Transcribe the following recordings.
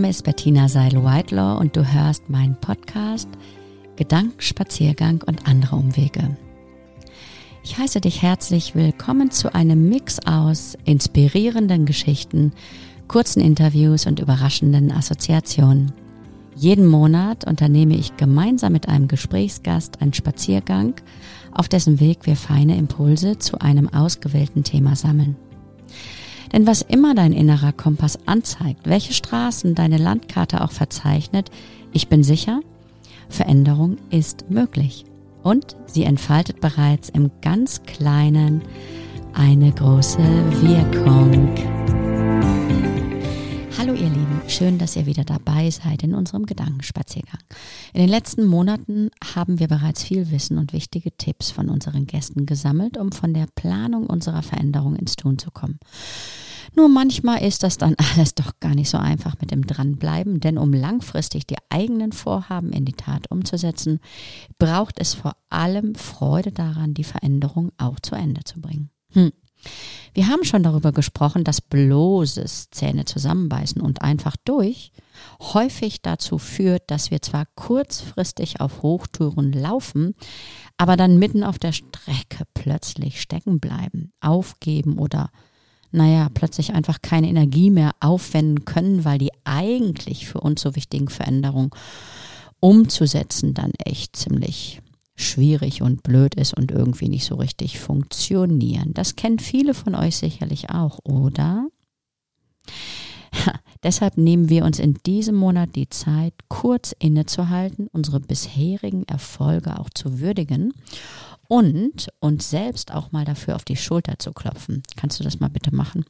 Name ist Bettina Seil-Whitelaw und du hörst meinen Podcast Gedankenspaziergang und andere Umwege. Ich heiße dich herzlich willkommen zu einem Mix aus inspirierenden Geschichten, kurzen Interviews und überraschenden Assoziationen. Jeden Monat unternehme ich gemeinsam mit einem Gesprächsgast einen Spaziergang, auf dessen Weg wir feine Impulse zu einem ausgewählten Thema sammeln. Denn was immer dein innerer Kompass anzeigt, welche Straßen deine Landkarte auch verzeichnet, ich bin sicher, Veränderung ist möglich. Und sie entfaltet bereits im ganz kleinen eine große Wirkung. Hallo ihr Lieben, schön, dass ihr wieder dabei seid in unserem Gedankenspaziergang. In den letzten Monaten haben wir bereits viel Wissen und wichtige Tipps von unseren Gästen gesammelt, um von der Planung unserer Veränderung ins Tun zu kommen. Nur manchmal ist das dann alles doch gar nicht so einfach mit dem Dranbleiben, denn um langfristig die eigenen Vorhaben in die Tat umzusetzen, braucht es vor allem Freude daran, die Veränderung auch zu Ende zu bringen. Hm. Wir haben schon darüber gesprochen, dass bloßes Zähne zusammenbeißen und einfach durch häufig dazu führt, dass wir zwar kurzfristig auf Hochtouren laufen, aber dann mitten auf der Strecke plötzlich stecken bleiben, aufgeben oder naja, plötzlich einfach keine Energie mehr aufwenden können, weil die eigentlich für uns so wichtigen Veränderungen umzusetzen dann echt ziemlich schwierig und blöd ist und irgendwie nicht so richtig funktionieren. Das kennen viele von euch sicherlich auch, oder? Deshalb nehmen wir uns in diesem Monat die Zeit, kurz innezuhalten, unsere bisherigen Erfolge auch zu würdigen und uns selbst auch mal dafür auf die Schulter zu klopfen. Kannst du das mal bitte machen?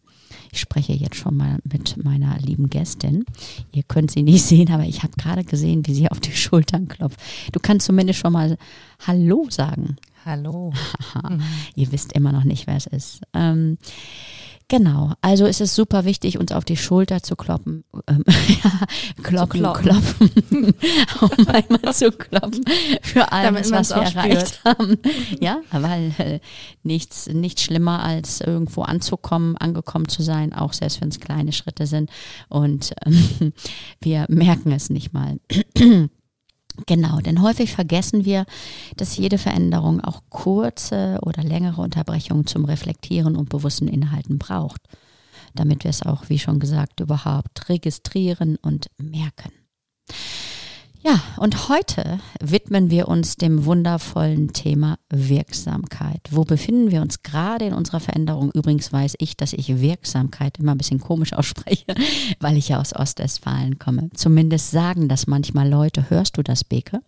Ich spreche jetzt schon mal mit meiner lieben Gästin. Ihr könnt sie nicht sehen, aber ich habe gerade gesehen, wie sie auf die Schultern klopft. Du kannst zumindest schon mal Hallo sagen. Hallo. Ihr wisst immer noch nicht, wer es ist. Ähm, Genau, also es ist super wichtig, uns auf die Schulter zu kloppen, ähm, ja, kloppen, zu klopfen, um einmal zu kloppen für alles, was wir erreicht haben. Ja, weil äh, nichts, nichts schlimmer als irgendwo anzukommen, angekommen zu sein, auch selbst wenn es kleine Schritte sind. Und ähm, wir merken es nicht mal. Genau, denn häufig vergessen wir, dass jede Veränderung auch kurze oder längere Unterbrechungen zum Reflektieren und bewussten Inhalten braucht, damit wir es auch, wie schon gesagt, überhaupt registrieren und merken. Ja, und heute widmen wir uns dem wundervollen Thema Wirksamkeit. Wo befinden wir uns gerade in unserer Veränderung? Übrigens weiß ich, dass ich Wirksamkeit immer ein bisschen komisch ausspreche, weil ich ja aus Ostwestfalen komme. Zumindest sagen das manchmal Leute. Hörst du das, Beke?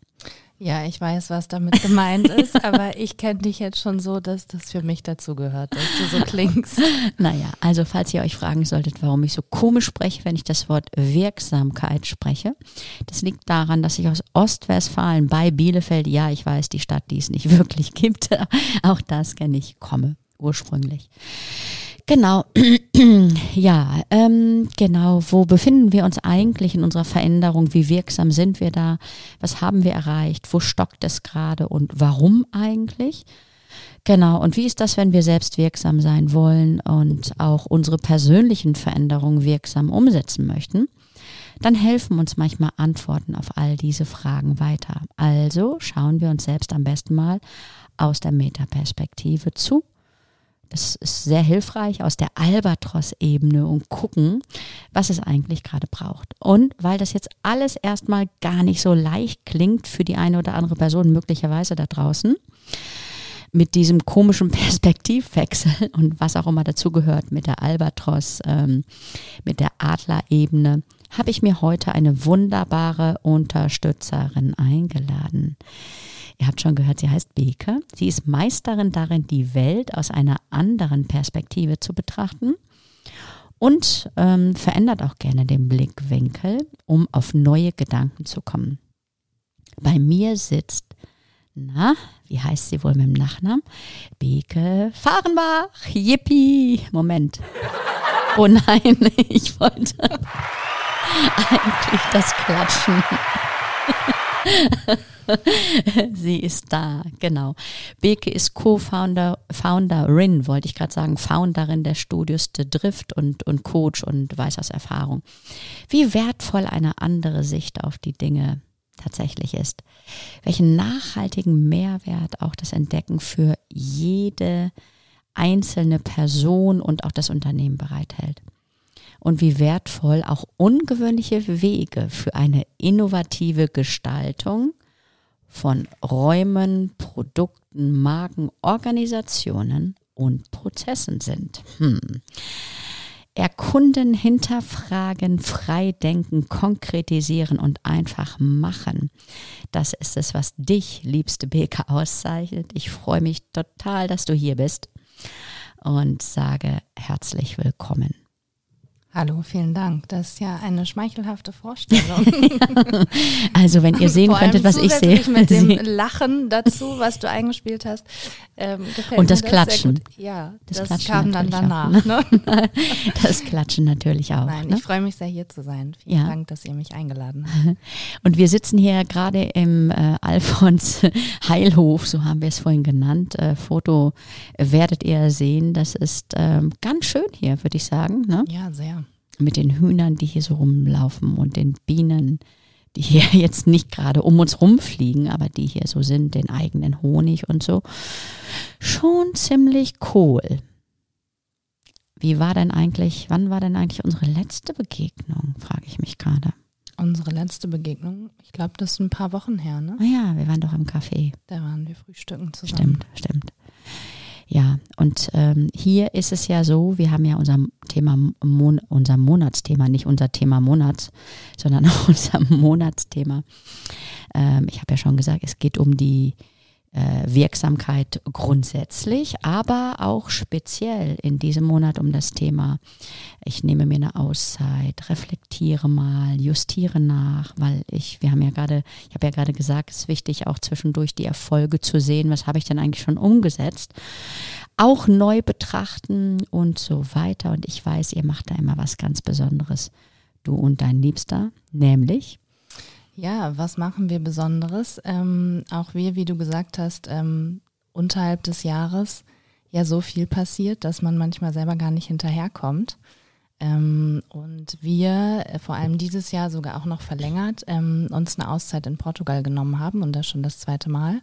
Ja, ich weiß, was damit gemeint ist, aber ich kenne dich jetzt schon so, dass das für mich dazu gehört, dass du so klingst. Naja, also falls ihr euch fragen solltet, warum ich so komisch spreche, wenn ich das Wort Wirksamkeit spreche, das liegt daran, dass ich aus Ostwestfalen bei Bielefeld, ja, ich weiß, die Stadt, die es nicht wirklich gibt, auch das kenne ich, komme ursprünglich. Genau, ja, ähm, genau. Wo befinden wir uns eigentlich in unserer Veränderung? Wie wirksam sind wir da? Was haben wir erreicht? Wo stockt es gerade und warum eigentlich? Genau. Und wie ist das, wenn wir selbst wirksam sein wollen und auch unsere persönlichen Veränderungen wirksam umsetzen möchten? Dann helfen uns manchmal Antworten auf all diese Fragen weiter. Also schauen wir uns selbst am besten mal aus der Metaperspektive zu das ist sehr hilfreich aus der Albatros-Ebene und gucken, was es eigentlich gerade braucht. Und weil das jetzt alles erstmal gar nicht so leicht klingt für die eine oder andere Person möglicherweise da draußen, mit diesem komischen Perspektivwechsel und was auch immer dazugehört mit der Albatros, ähm, mit der Adlerebene, habe ich mir heute eine wunderbare Unterstützerin eingeladen. Ihr habt schon gehört, sie heißt Beke. Sie ist Meisterin darin, die Welt aus einer anderen Perspektive zu betrachten und ähm, verändert auch gerne den Blickwinkel, um auf neue Gedanken zu kommen. Bei mir sitzt, na, wie heißt sie wohl mit dem Nachnamen? Beke Fahrenbach. Yippie. Moment. Oh nein, ich wollte eigentlich das Klatschen. Sie ist da, genau. Beke ist Co-Founder, Founderin, wollte ich gerade sagen, Founderin der Studios The Drift und, und Coach und weiß aus Erfahrung, wie wertvoll eine andere Sicht auf die Dinge tatsächlich ist. Welchen nachhaltigen Mehrwert auch das Entdecken für jede einzelne Person und auch das Unternehmen bereithält und wie wertvoll auch ungewöhnliche Wege für eine innovative Gestaltung von Räumen, Produkten, Marken, Organisationen und Prozessen sind. Hm. Erkunden, hinterfragen, freidenken, konkretisieren und einfach machen. Das ist es, was dich, liebste Beke, auszeichnet. Ich freue mich total, dass du hier bist und sage herzlich willkommen. Hallo, vielen Dank. Das ist ja eine schmeichelhafte Vorstellung. also wenn ihr sehen könntet, was ich sehe. mit dem Lachen dazu, was du eingespielt hast, ähm, Und das, Klatschen. Ja, das, das Klatschen kam dann danach. Auch, ne? das Klatschen natürlich auch. Nein, ne? ich freue mich sehr, hier zu sein. Vielen ja. Dank, dass ihr mich eingeladen habt. Und wir sitzen hier gerade im äh, Alfons Heilhof, so haben wir es vorhin genannt. Äh, Foto werdet ihr sehen. Das ist äh, ganz schön hier, würde ich sagen. Ne? Ja, sehr mit den Hühnern, die hier so rumlaufen und den Bienen, die hier jetzt nicht gerade um uns rumfliegen, aber die hier so sind, den eigenen Honig und so. Schon ziemlich cool. Wie war denn eigentlich, wann war denn eigentlich unsere letzte Begegnung, frage ich mich gerade. Unsere letzte Begegnung, ich glaube, das ist ein paar Wochen her, ne? Ah ja, wir waren doch im Café. Da waren wir frühstücken zusammen. Stimmt, stimmt. Ja, und ähm, hier ist es ja so, wir haben ja unser Thema, Mon unser Monatsthema, nicht unser Thema Monats, sondern unser Monatsthema. Ähm, ich habe ja schon gesagt, es geht um die Wirksamkeit grundsätzlich, aber auch speziell in diesem Monat um das Thema, ich nehme mir eine Auszeit, reflektiere mal, justiere nach, weil ich, wir haben ja gerade, ich habe ja gerade gesagt, es ist wichtig auch zwischendurch die Erfolge zu sehen, was habe ich denn eigentlich schon umgesetzt, auch neu betrachten und so weiter. Und ich weiß, ihr macht da immer was ganz Besonderes, du und dein Liebster, nämlich ja, was machen wir Besonderes? Ähm, auch wir, wie du gesagt hast, ähm, unterhalb des Jahres ja so viel passiert, dass man manchmal selber gar nicht hinterherkommt. Ähm, und wir, äh, vor allem dieses Jahr sogar auch noch verlängert, ähm, uns eine Auszeit in Portugal genommen haben und das schon das zweite Mal.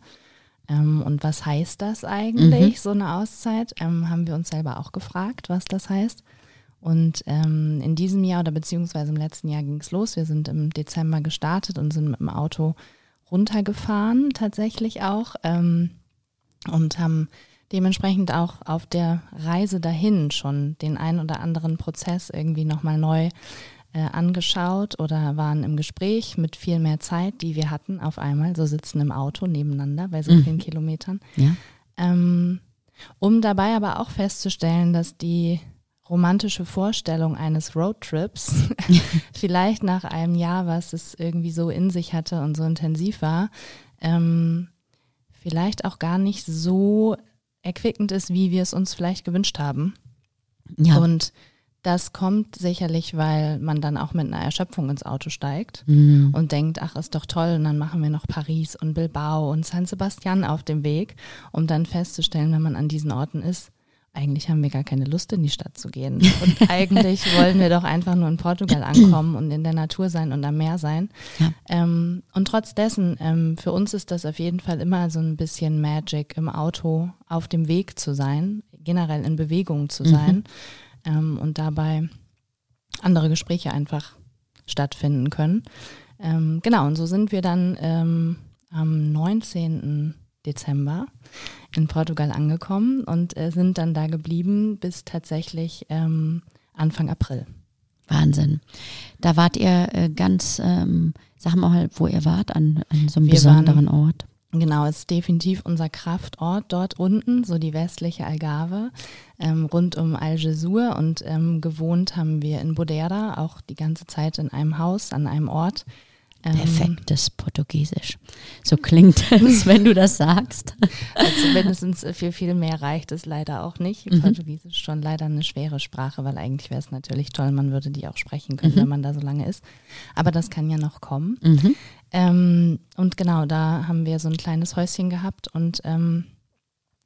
Ähm, und was heißt das eigentlich, mhm. so eine Auszeit? Ähm, haben wir uns selber auch gefragt, was das heißt. Und ähm, in diesem Jahr oder beziehungsweise im letzten Jahr ging es los. Wir sind im Dezember gestartet und sind mit dem Auto runtergefahren, tatsächlich auch. Ähm, und haben dementsprechend auch auf der Reise dahin schon den ein oder anderen Prozess irgendwie nochmal neu äh, angeschaut oder waren im Gespräch mit viel mehr Zeit, die wir hatten auf einmal, so sitzen im Auto nebeneinander bei so mhm. vielen Kilometern. Ja. Ähm, um dabei aber auch festzustellen, dass die romantische Vorstellung eines Roadtrips, vielleicht nach einem Jahr, was es irgendwie so in sich hatte und so intensiv war, ähm, vielleicht auch gar nicht so erquickend ist, wie wir es uns vielleicht gewünscht haben. Ja. Und das kommt sicherlich, weil man dann auch mit einer Erschöpfung ins Auto steigt mhm. und denkt, ach, ist doch toll, und dann machen wir noch Paris und Bilbao und San Sebastian auf dem Weg, um dann festzustellen, wenn man an diesen Orten ist, eigentlich haben wir gar keine Lust, in die Stadt zu gehen. Und eigentlich wollen wir doch einfach nur in Portugal ankommen und in der Natur sein und am Meer sein. Ja. Ähm, und trotz dessen, ähm, für uns ist das auf jeden Fall immer so ein bisschen Magic, im Auto auf dem Weg zu sein, generell in Bewegung zu mhm. sein mhm. ähm, und dabei andere Gespräche einfach stattfinden können. Ähm, genau, und so sind wir dann ähm, am 19. Dezember in Portugal angekommen und äh, sind dann da geblieben bis tatsächlich ähm, Anfang April. Wahnsinn. Da wart ihr äh, ganz, ähm, sag mal, wo ihr wart, an, an so einem Wir besonderen waren, Ort. Genau, es ist definitiv unser Kraftort dort unten, so die westliche Algarve, ähm, rund um Algesur. Und ähm, gewohnt haben wir in Bodera, auch die ganze Zeit in einem Haus, an einem Ort, Perfektes Portugiesisch. So klingt es, wenn du das sagst. Also mindestens viel, viel mehr reicht es leider auch nicht. Mhm. Portugiesisch ist schon leider eine schwere Sprache, weil eigentlich wäre es natürlich toll, man würde die auch sprechen können, Mhm. wenn man da so lange ist. Aber das kann ja noch kommen. Mhm. Ähm, und genau, da haben wir so ein kleines Häuschen gehabt und ähm,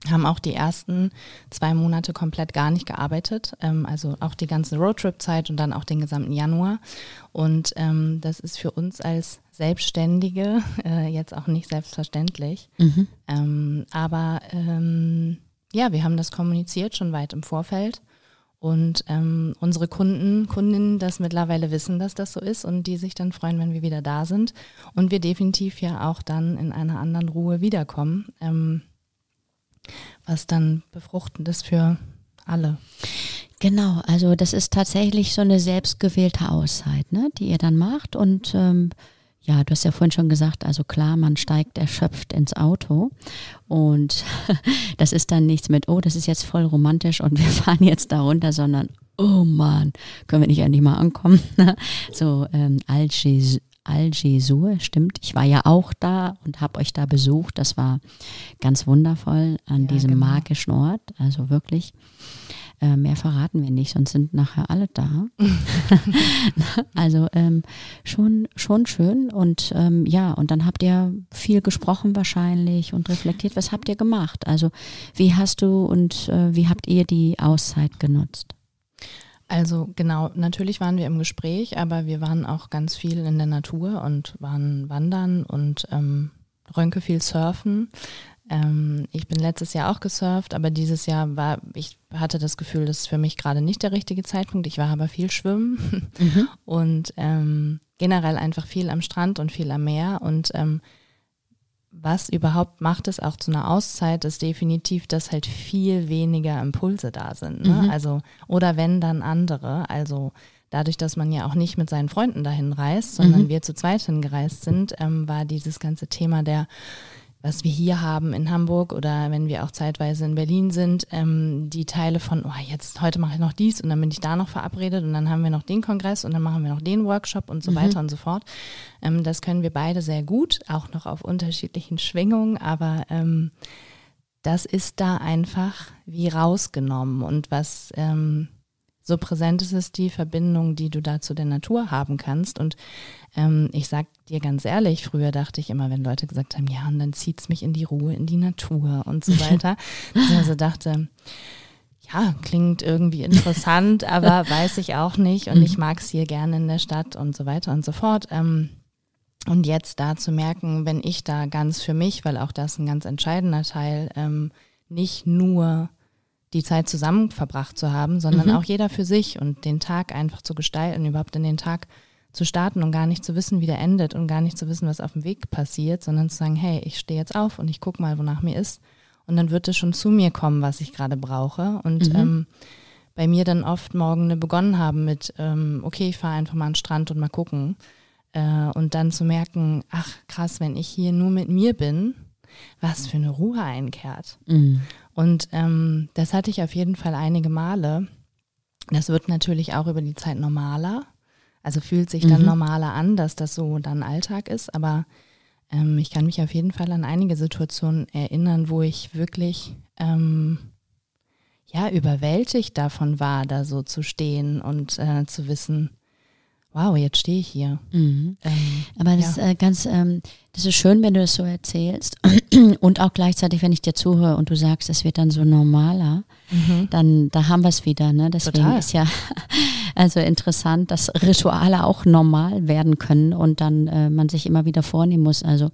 haben auch die ersten zwei Monate komplett gar nicht gearbeitet. Ähm, also auch die ganze Roadtrip-Zeit und dann auch den gesamten Januar. Und ähm, das ist für uns als Selbstständige äh, jetzt auch nicht selbstverständlich. Mhm. Ähm, aber ähm, ja, wir haben das kommuniziert schon weit im Vorfeld. Und ähm, unsere Kunden, Kundinnen das mittlerweile wissen, dass das so ist und die sich dann freuen, wenn wir wieder da sind. Und wir definitiv ja auch dann in einer anderen Ruhe wiederkommen, ähm, was dann befruchtend ist für alle. Genau, also das ist tatsächlich so eine selbstgewählte Auszeit, ne, die ihr dann macht. Und ähm, ja, du hast ja vorhin schon gesagt, also klar, man steigt erschöpft ins Auto und das ist dann nichts mit, oh, das ist jetzt voll romantisch und wir fahren jetzt da runter, sondern oh Mann, können wir nicht endlich mal ankommen. so ähm, Algiers. Algesur, stimmt. Ich war ja auch da und habe euch da besucht. Das war ganz wundervoll an Ja, diesem genau. magischen Ort. Also wirklich. Äh, mehr verraten wir nicht, sonst sind nachher alle da. also ähm, schon, schon schön. Und ähm, ja, und dann habt ihr viel gesprochen wahrscheinlich und reflektiert. Was habt ihr gemacht? Also wie hast du und äh, wie habt ihr die Auszeit genutzt? Also genau, natürlich waren wir im Gespräch, aber wir waren auch ganz viel in der Natur und waren wandern und ähm, Rönke viel surfen. Ähm, ich bin letztes Jahr auch gesurft, aber dieses Jahr war, ich hatte das Gefühl, das ist für mich gerade nicht der richtige Zeitpunkt. Ich war aber viel schwimmen und ähm, generell einfach viel am Strand und viel am Meer und ähm, was überhaupt macht es auch zu einer Auszeit, ist definitiv, dass halt viel weniger Impulse da sind. Ne? Mhm. Also, oder wenn dann andere. Also dadurch, dass man ja auch nicht mit seinen Freunden dahin reist, sondern Mhm. wir zu zweit hingereist sind, ähm, war dieses ganze Thema der was wir hier haben in Hamburg oder wenn wir auch zeitweise in Berlin sind, ähm, die Teile von, oh, jetzt heute mache ich noch dies und dann bin ich da noch verabredet und dann haben wir noch den Kongress und dann machen wir noch den Workshop und so Mhm. weiter und so fort. Ähm, das können wir beide sehr gut, auch noch auf unterschiedlichen Schwingungen, aber ähm, das ist da einfach wie rausgenommen und was ähm, so präsent ist, ist die Verbindung, die du da zu der Natur haben kannst. Und ähm, ich sag dir ganz ehrlich, früher dachte ich immer, wenn Leute gesagt haben, ja, und dann zieht's mich in die Ruhe, in die Natur und so weiter, dass ich also dachte, ja, klingt irgendwie interessant, aber weiß ich auch nicht und ich mag's hier gerne in der Stadt und so weiter und so fort. Ähm, und jetzt da zu merken, wenn ich da ganz für mich, weil auch das ein ganz entscheidender Teil, ähm, nicht nur die Zeit zusammen verbracht zu haben, sondern Mhm. auch jeder für sich und den Tag einfach zu gestalten, überhaupt in den Tag zu starten und gar nicht zu wissen, wie der endet und gar nicht zu wissen, was auf dem Weg passiert, sondern zu sagen, hey, ich stehe jetzt auf und ich gucke mal, wonach mir ist. Und dann wird es schon zu mir kommen, was ich gerade brauche. Und Mhm. ähm, bei mir dann oft Morgen begonnen haben mit, ähm, okay, ich fahre einfach mal an den Strand und mal gucken. Äh, und dann zu merken, ach krass, wenn ich hier nur mit mir bin, was für eine Ruhe einkehrt. Mhm. Und ähm, das hatte ich auf jeden Fall einige Male. Das wird natürlich auch über die Zeit normaler. Also fühlt sich dann Mhm. normaler an, dass das so dann Alltag ist. Aber ähm, ich kann mich auf jeden Fall an einige Situationen erinnern, wo ich wirklich ähm, ja überwältigt davon war, da so zu stehen und äh, zu wissen, wow, jetzt stehe ich hier. Mhm. Ähm, Aber das Ja. ist äh, ganz, ähm, das ist schön, wenn du das so erzählst und auch gleichzeitig, wenn ich dir zuhöre und du sagst, es wird dann so normaler, dann da haben wir es wieder. Ne? Deswegen Total. ist ja also interessant, dass Rituale auch normal werden können und dann äh, man sich immer wieder vornehmen muss. Also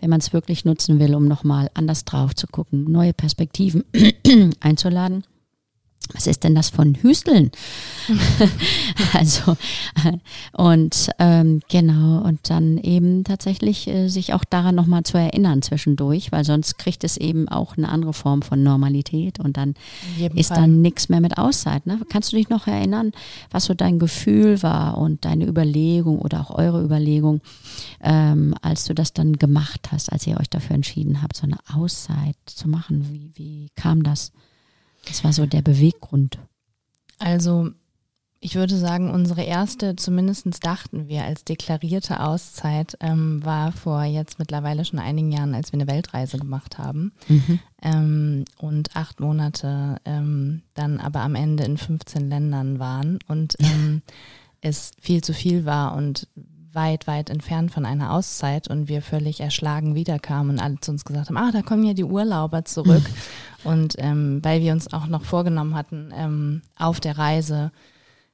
wenn man es wirklich nutzen will, um nochmal anders drauf zu gucken, neue Perspektiven einzuladen. Was ist denn das von Hüsteln? also äh, und ähm, genau und dann eben tatsächlich äh, sich auch daran nochmal zu erinnern zwischendurch, weil sonst kriegt es eben auch eine andere Form von Normalität und dann ist Fall. dann nichts mehr mit Auszeit. Ne? Kannst du dich noch erinnern, was so dein Gefühl war und deine Überlegung oder auch eure Überlegung, ähm, als du das dann gemacht hast, als ihr euch dafür entschieden habt, so eine Auszeit zu machen? Wie, wie kam das? Das war so der Beweggrund. Also Ich würde sagen, unsere erste, zumindest dachten wir, als deklarierte Auszeit ähm, war vor jetzt mittlerweile schon einigen Jahren, als wir eine Weltreise gemacht haben. Mhm. Ähm, und acht Monate ähm, dann aber am Ende in 15 Ländern waren und ähm, es viel zu viel war und weit, weit entfernt von einer Auszeit und wir völlig erschlagen wiederkamen und alle zu uns gesagt haben, ah, da kommen ja die Urlauber zurück. und ähm, weil wir uns auch noch vorgenommen hatten, ähm, auf der Reise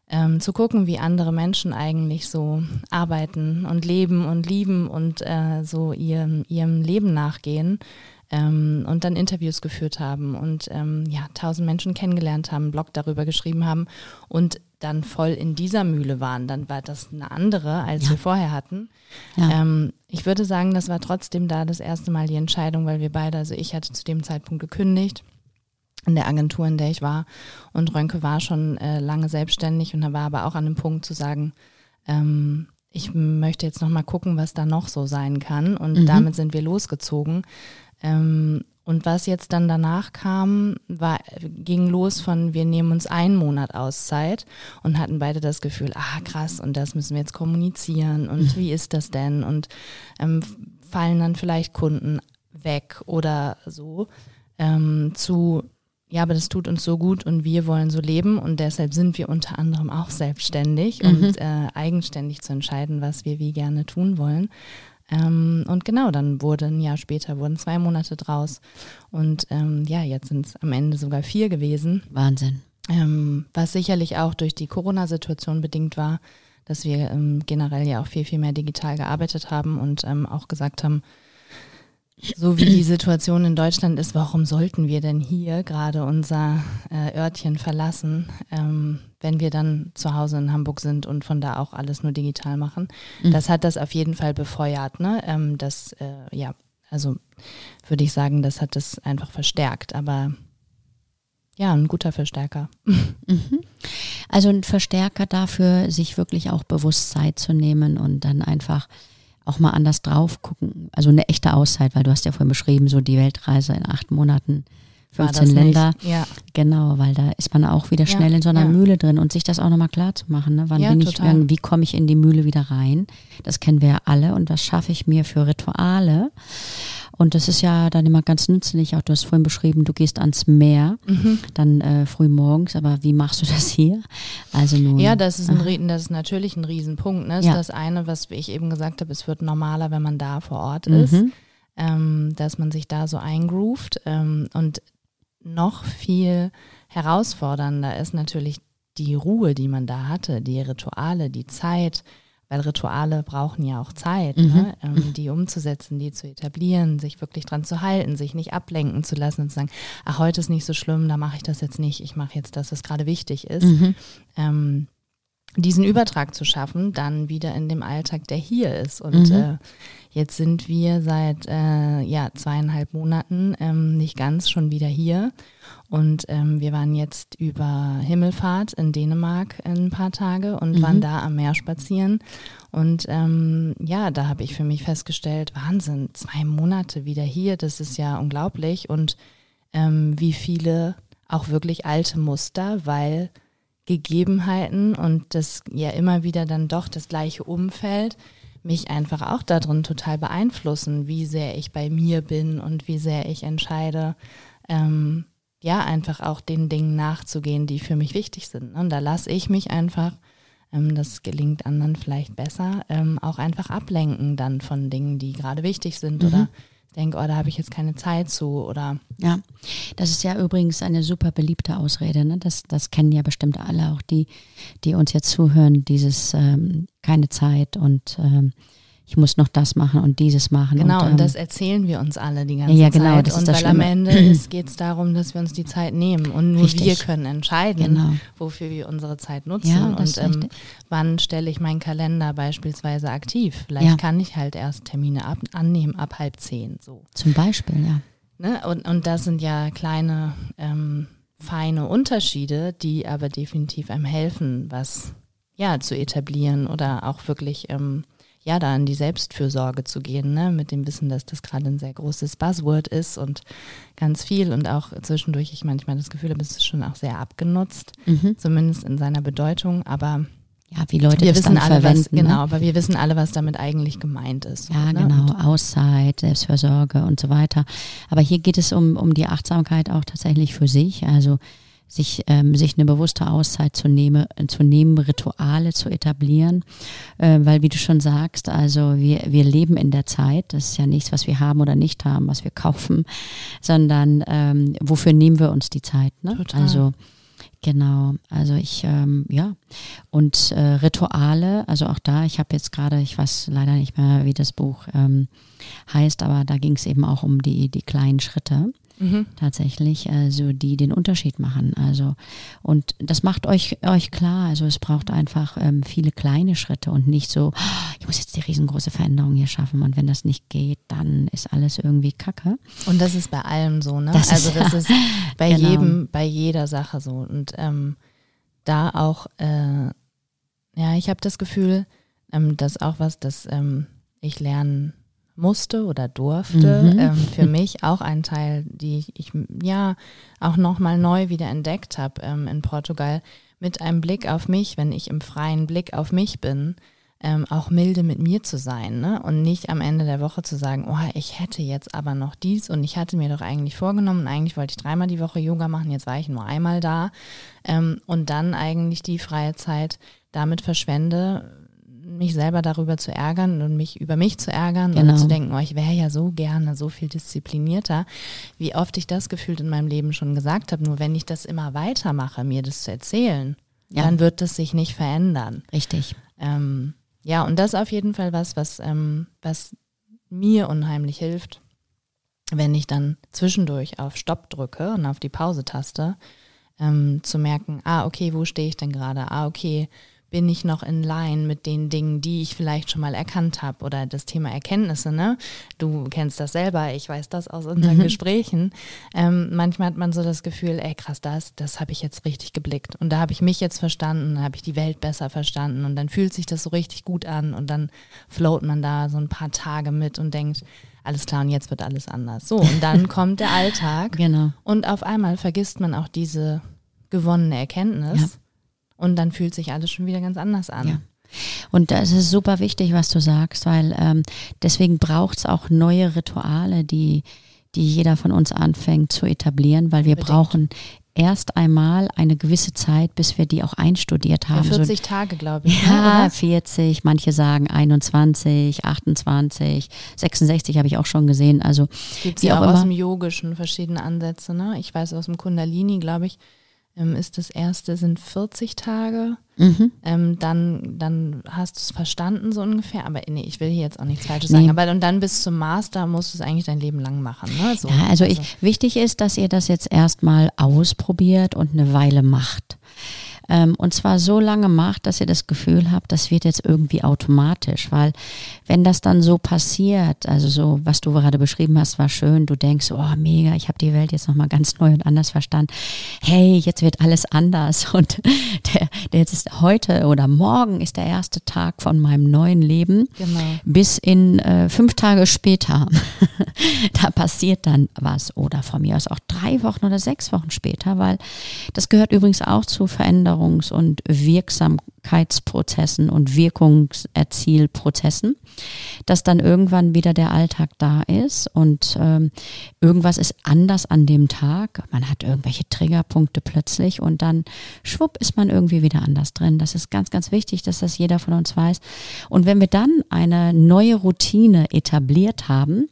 ähm, zu gucken, wie andere Menschen eigentlich so arbeiten und leben und lieben und äh, so ihrem, ihrem Leben nachgehen ähm, und dann Interviews geführt haben und ähm, ja, tausend Menschen kennengelernt haben, einen Blog darüber geschrieben haben und dann voll in dieser Mühle waren, dann war das eine andere, als ja. wir vorher hatten. Ja. Ähm, ich würde sagen, das war trotzdem da das erste Mal die Entscheidung, weil wir beide, also ich hatte zu dem Zeitpunkt gekündigt in der Agentur, in der ich war. Und Rönke war schon äh, lange selbstständig und er war aber auch an dem Punkt zu sagen, ähm, ich möchte jetzt noch mal gucken, was da noch so sein kann. Und mhm. damit sind wir losgezogen. Ähm, und was jetzt dann danach kam, war, ging los von, wir nehmen uns einen Monat Auszeit und hatten beide das Gefühl, ah krass, und das müssen wir jetzt kommunizieren und mhm. wie ist das denn? Und ähm, fallen dann vielleicht Kunden weg oder so ähm, zu ja, aber das tut uns so gut und wir wollen so leben und deshalb sind wir unter anderem auch selbstständig mhm. und äh, eigenständig zu entscheiden, was wir wie gerne tun wollen. Ähm, und genau, dann wurde ein Jahr später, wurden zwei Monate draus und ähm, ja, jetzt sind es am Ende sogar vier gewesen. Wahnsinn. Ähm, was sicherlich auch durch die Corona-Situation bedingt war, dass wir ähm, generell ja auch viel, viel mehr digital gearbeitet haben und ähm, auch gesagt haben, so wie die Situation in Deutschland ist, warum sollten wir denn hier gerade unser äh, Örtchen verlassen, ähm, wenn wir dann zu Hause in Hamburg sind und von da auch alles nur digital machen? Mhm. Das hat das auf jeden Fall befeuert. Ne? Ähm, das, äh, ja, also würde ich sagen, das hat das einfach verstärkt. Aber ja, ein guter Verstärker. Mhm. Also ein Verstärker dafür, sich wirklich auch bewusst Zeit zu nehmen und dann einfach auch mal anders drauf gucken. Also eine echte Auszeit, weil du hast ja vorhin beschrieben, so die Weltreise in acht Monaten, 15 Länder. Ja. Genau, weil da ist man auch wieder schnell ja, in so einer ja. Mühle drin und sich das auch nochmal klar zu machen. Ne? Wann bin ich, total. wie komme ich in die Mühle wieder rein? Das kennen wir ja alle und was schaffe ich mir für Rituale? Und das ist ja dann immer ganz nützlich. Auch du hast vorhin beschrieben, du gehst ans Meer, mhm. dann äh, früh morgens. Aber wie machst du das hier? Also nun. Ja, das ist, ein, das ist natürlich ein Riesenpunkt. Ne? Das ja. ist das eine, was ich eben gesagt habe, es wird normaler, wenn man da vor Ort ist. Mhm. Ähm, dass man sich da so eingroovt. Ähm, und noch viel herausfordernder ist natürlich die Ruhe, die man da hatte, die Rituale, die Zeit, weil Rituale brauchen ja auch Zeit, mhm. ne? ähm, die umzusetzen, die zu etablieren, sich wirklich dran zu halten, sich nicht ablenken zu lassen und zu sagen, ach, heute ist nicht so schlimm, da mache ich das jetzt nicht, ich mache jetzt das, was gerade wichtig ist. Mhm. Ähm, diesen Übertrag zu schaffen, dann wieder in dem Alltag, der hier ist. Und mhm. äh, jetzt sind wir seit äh, ja, zweieinhalb Monaten ähm, nicht ganz schon wieder hier. Und ähm, wir waren jetzt über Himmelfahrt in Dänemark ein paar Tage und mhm. waren da am Meer spazieren. Und ähm, ja, da habe ich für mich festgestellt, Wahnsinn, zwei Monate wieder hier, das ist ja unglaublich. Und ähm, wie viele auch wirklich alte Muster, weil Gegebenheiten und das ja immer wieder dann doch das gleiche Umfeld mich einfach auch darin total beeinflussen, wie sehr ich bei mir bin und wie sehr ich entscheide, ähm, ja, einfach auch den Dingen nachzugehen, die für mich wichtig sind. Und da lasse ich mich einfach, ähm, das gelingt anderen vielleicht besser, ähm, auch einfach ablenken dann von Dingen, die gerade wichtig sind mhm. oder denke, oh, da habe ich jetzt keine Zeit zu oder. Ja, das ist ja übrigens eine super beliebte Ausrede. Ne? Das, das kennen ja bestimmt alle, auch die, die uns jetzt zuhören, dieses ähm, keine Zeit und ähm, ich muss noch das machen und dieses machen. Genau, und, ähm, und das erzählen wir uns alle die ganze ja, genau, Zeit. Das und ist das weil am Ende geht es darum, dass wir uns die Zeit nehmen und nur richtig. wir können entscheiden, genau. wofür wir unsere Zeit nutzen ja, und ähm, wann stelle ich meinen Kalender beispielsweise aktiv. Vielleicht ja. kann ich halt erst Termine ab, annehmen ab halb zehn. So. Zum Beispiel, ja. Ne? Und, und das sind ja kleine, ähm, feine Unterschiede, die aber definitiv einem helfen, was ja zu etablieren oder auch wirklich ähm, ja, da in die Selbstfürsorge zu gehen, ne? mit dem Wissen, dass das gerade ein sehr großes Buzzword ist und ganz viel und auch zwischendurch ich manchmal das Gefühl habe, es ist schon auch sehr abgenutzt, mhm. zumindest in seiner Bedeutung, aber ja, wie Leute wir das wissen dann alle, verwenden. was, genau, ne? aber wir wissen alle, was damit eigentlich gemeint ist. Ja, ne? genau, Auszeit, Selbstversorge und so weiter. Aber hier geht es um, um die Achtsamkeit auch tatsächlich für sich, also sich, ähm, sich eine bewusste Auszeit zu, nehmen, zu nehmen, Rituale zu etablieren, äh, weil wie du schon sagst, also wir, wir leben in der Zeit, das ist ja nichts, was wir haben oder nicht haben, was wir kaufen, sondern ähm, wofür nehmen wir uns die Zeit? Ne? Total. Also Genau, also ich, ähm, ja, und äh, Rituale, also auch da, ich habe jetzt gerade, ich weiß leider nicht mehr, wie das Buch ähm, heißt, aber da ging es eben auch um die, die kleinen Schritte Mhm. tatsächlich, also die den Unterschied machen. Also und das macht euch euch klar. Also es braucht einfach ähm, viele kleine Schritte und nicht so, "Oh, ich muss jetzt die riesengroße Veränderung hier schaffen und wenn das nicht geht, dann ist alles irgendwie Kacke. Und das ist bei allem so, ne? Das also ist- das ist bei Genau. jedem, bei jeder Sache so. Und ähm, da auch, äh, ja, ich habe das Gefühl, ähm, dass auch was, das ähm, ich lernen musste oder durfte, Mhm. ähm, für mich auch ein Teil, die ich, ja auch nochmal neu wieder entdeckt habe ähm, in Portugal, mit einem Blick auf mich, wenn ich im freien Blick auf mich bin, ähm, auch milde mit mir zu sein ne? und nicht am Ende der Woche zu sagen, oh, ich hätte jetzt aber noch dies und ich hatte mir doch eigentlich vorgenommen, eigentlich wollte ich dreimal die Woche Yoga machen, jetzt war ich nur einmal da ähm, und dann eigentlich die freie Zeit damit verschwende, mich selber darüber zu ärgern und mich über mich zu ärgern Genau. und zu denken, oh, ich wäre ja so gerne so viel disziplinierter, wie oft ich das gefühlt in meinem Leben schon gesagt habe. Nur wenn ich das immer weitermache, mir das zu erzählen, Ja. dann wird es sich nicht verändern. Richtig. Ähm, ja, und das ist auf jeden Fall was, was, ähm, was mir unheimlich hilft, wenn ich dann zwischendurch auf Stopp drücke und auf die Pause-Taste, ähm, zu merken, ah, okay, wo stehe ich denn gerade? Ah, okay, bin ich noch in Line mit den Dingen, die ich vielleicht schon mal erkannt habe oder das Thema Erkenntnisse, ne? Du kennst das selber, ich weiß das aus unseren Mhm. Gesprächen. Ähm, manchmal hat man so das Gefühl, ey krass, das, das habe ich jetzt richtig geblickt und da habe ich mich jetzt verstanden, da habe ich die Welt besser verstanden und dann fühlt sich das so richtig gut an und dann float man da so ein paar Tage mit und denkt, alles klar und jetzt wird alles anders. So, und dann kommt der Alltag Genau. und auf einmal vergisst man auch diese gewonnene Erkenntnis Ja. Und dann fühlt sich alles schon wieder ganz anders an. Ja. Und das ist super wichtig, was du sagst, weil ähm, deswegen braucht es auch neue Rituale, die, die jeder von uns anfängt zu etablieren, weil wir Unbedingt. brauchen erst einmal eine gewisse Zeit, bis wir die auch einstudiert haben. So 40 Tage, glaube ich. Ja, ne, 40, manche sagen 21, 28, 66 habe ich auch schon gesehen. Also Gibt es wie ja auch auch aus dem Yogischen verschiedene Ansätze. Ne? Ich weiß, aus dem Kundalini, glaube ich, ist das erste sind 40 Tage. mhm. Ähm, dann, dann hast du es verstanden so ungefähr. Aber nee, ich will hier jetzt auch nichts Falsches sagen. Nee. Aber und dann bis zum Master musst du es eigentlich dein Leben lang machen. Ne? So, Ja, also ich, wichtig ist, dass ihr das jetzt erstmal ausprobiert und eine Weile macht. Ähm, und zwar so lange macht, dass ihr das Gefühl habt, das wird jetzt irgendwie automatisch, weil wenn das dann so passiert, also so, was du gerade beschrieben hast, war schön, du denkst, oh mega, ich habe die Welt jetzt nochmal ganz neu und anders verstanden. Hey, jetzt wird alles anders und der, der jetzt ist heute oder morgen ist der erste Tag von meinem neuen Leben Genau. bis in äh, fünf Tage später, da passiert dann was oder von mir aus auch drei Wochen oder sechs Wochen später, weil das gehört übrigens auch zu Veränderungs- und Wirksamkeitsprozessen und Wirkungserzielprozessen, dass dann irgendwann wieder der Alltag da ist und ähm, irgendwas ist anders an dem Tag. Man hat irgendwelche Triggerpunkte plötzlich und dann schwupp ist man irgendwie wieder anders drin. Das ist ganz, ganz wichtig, dass das jeder von uns weiß. Und wenn wir dann eine neue Routine etabliert haben,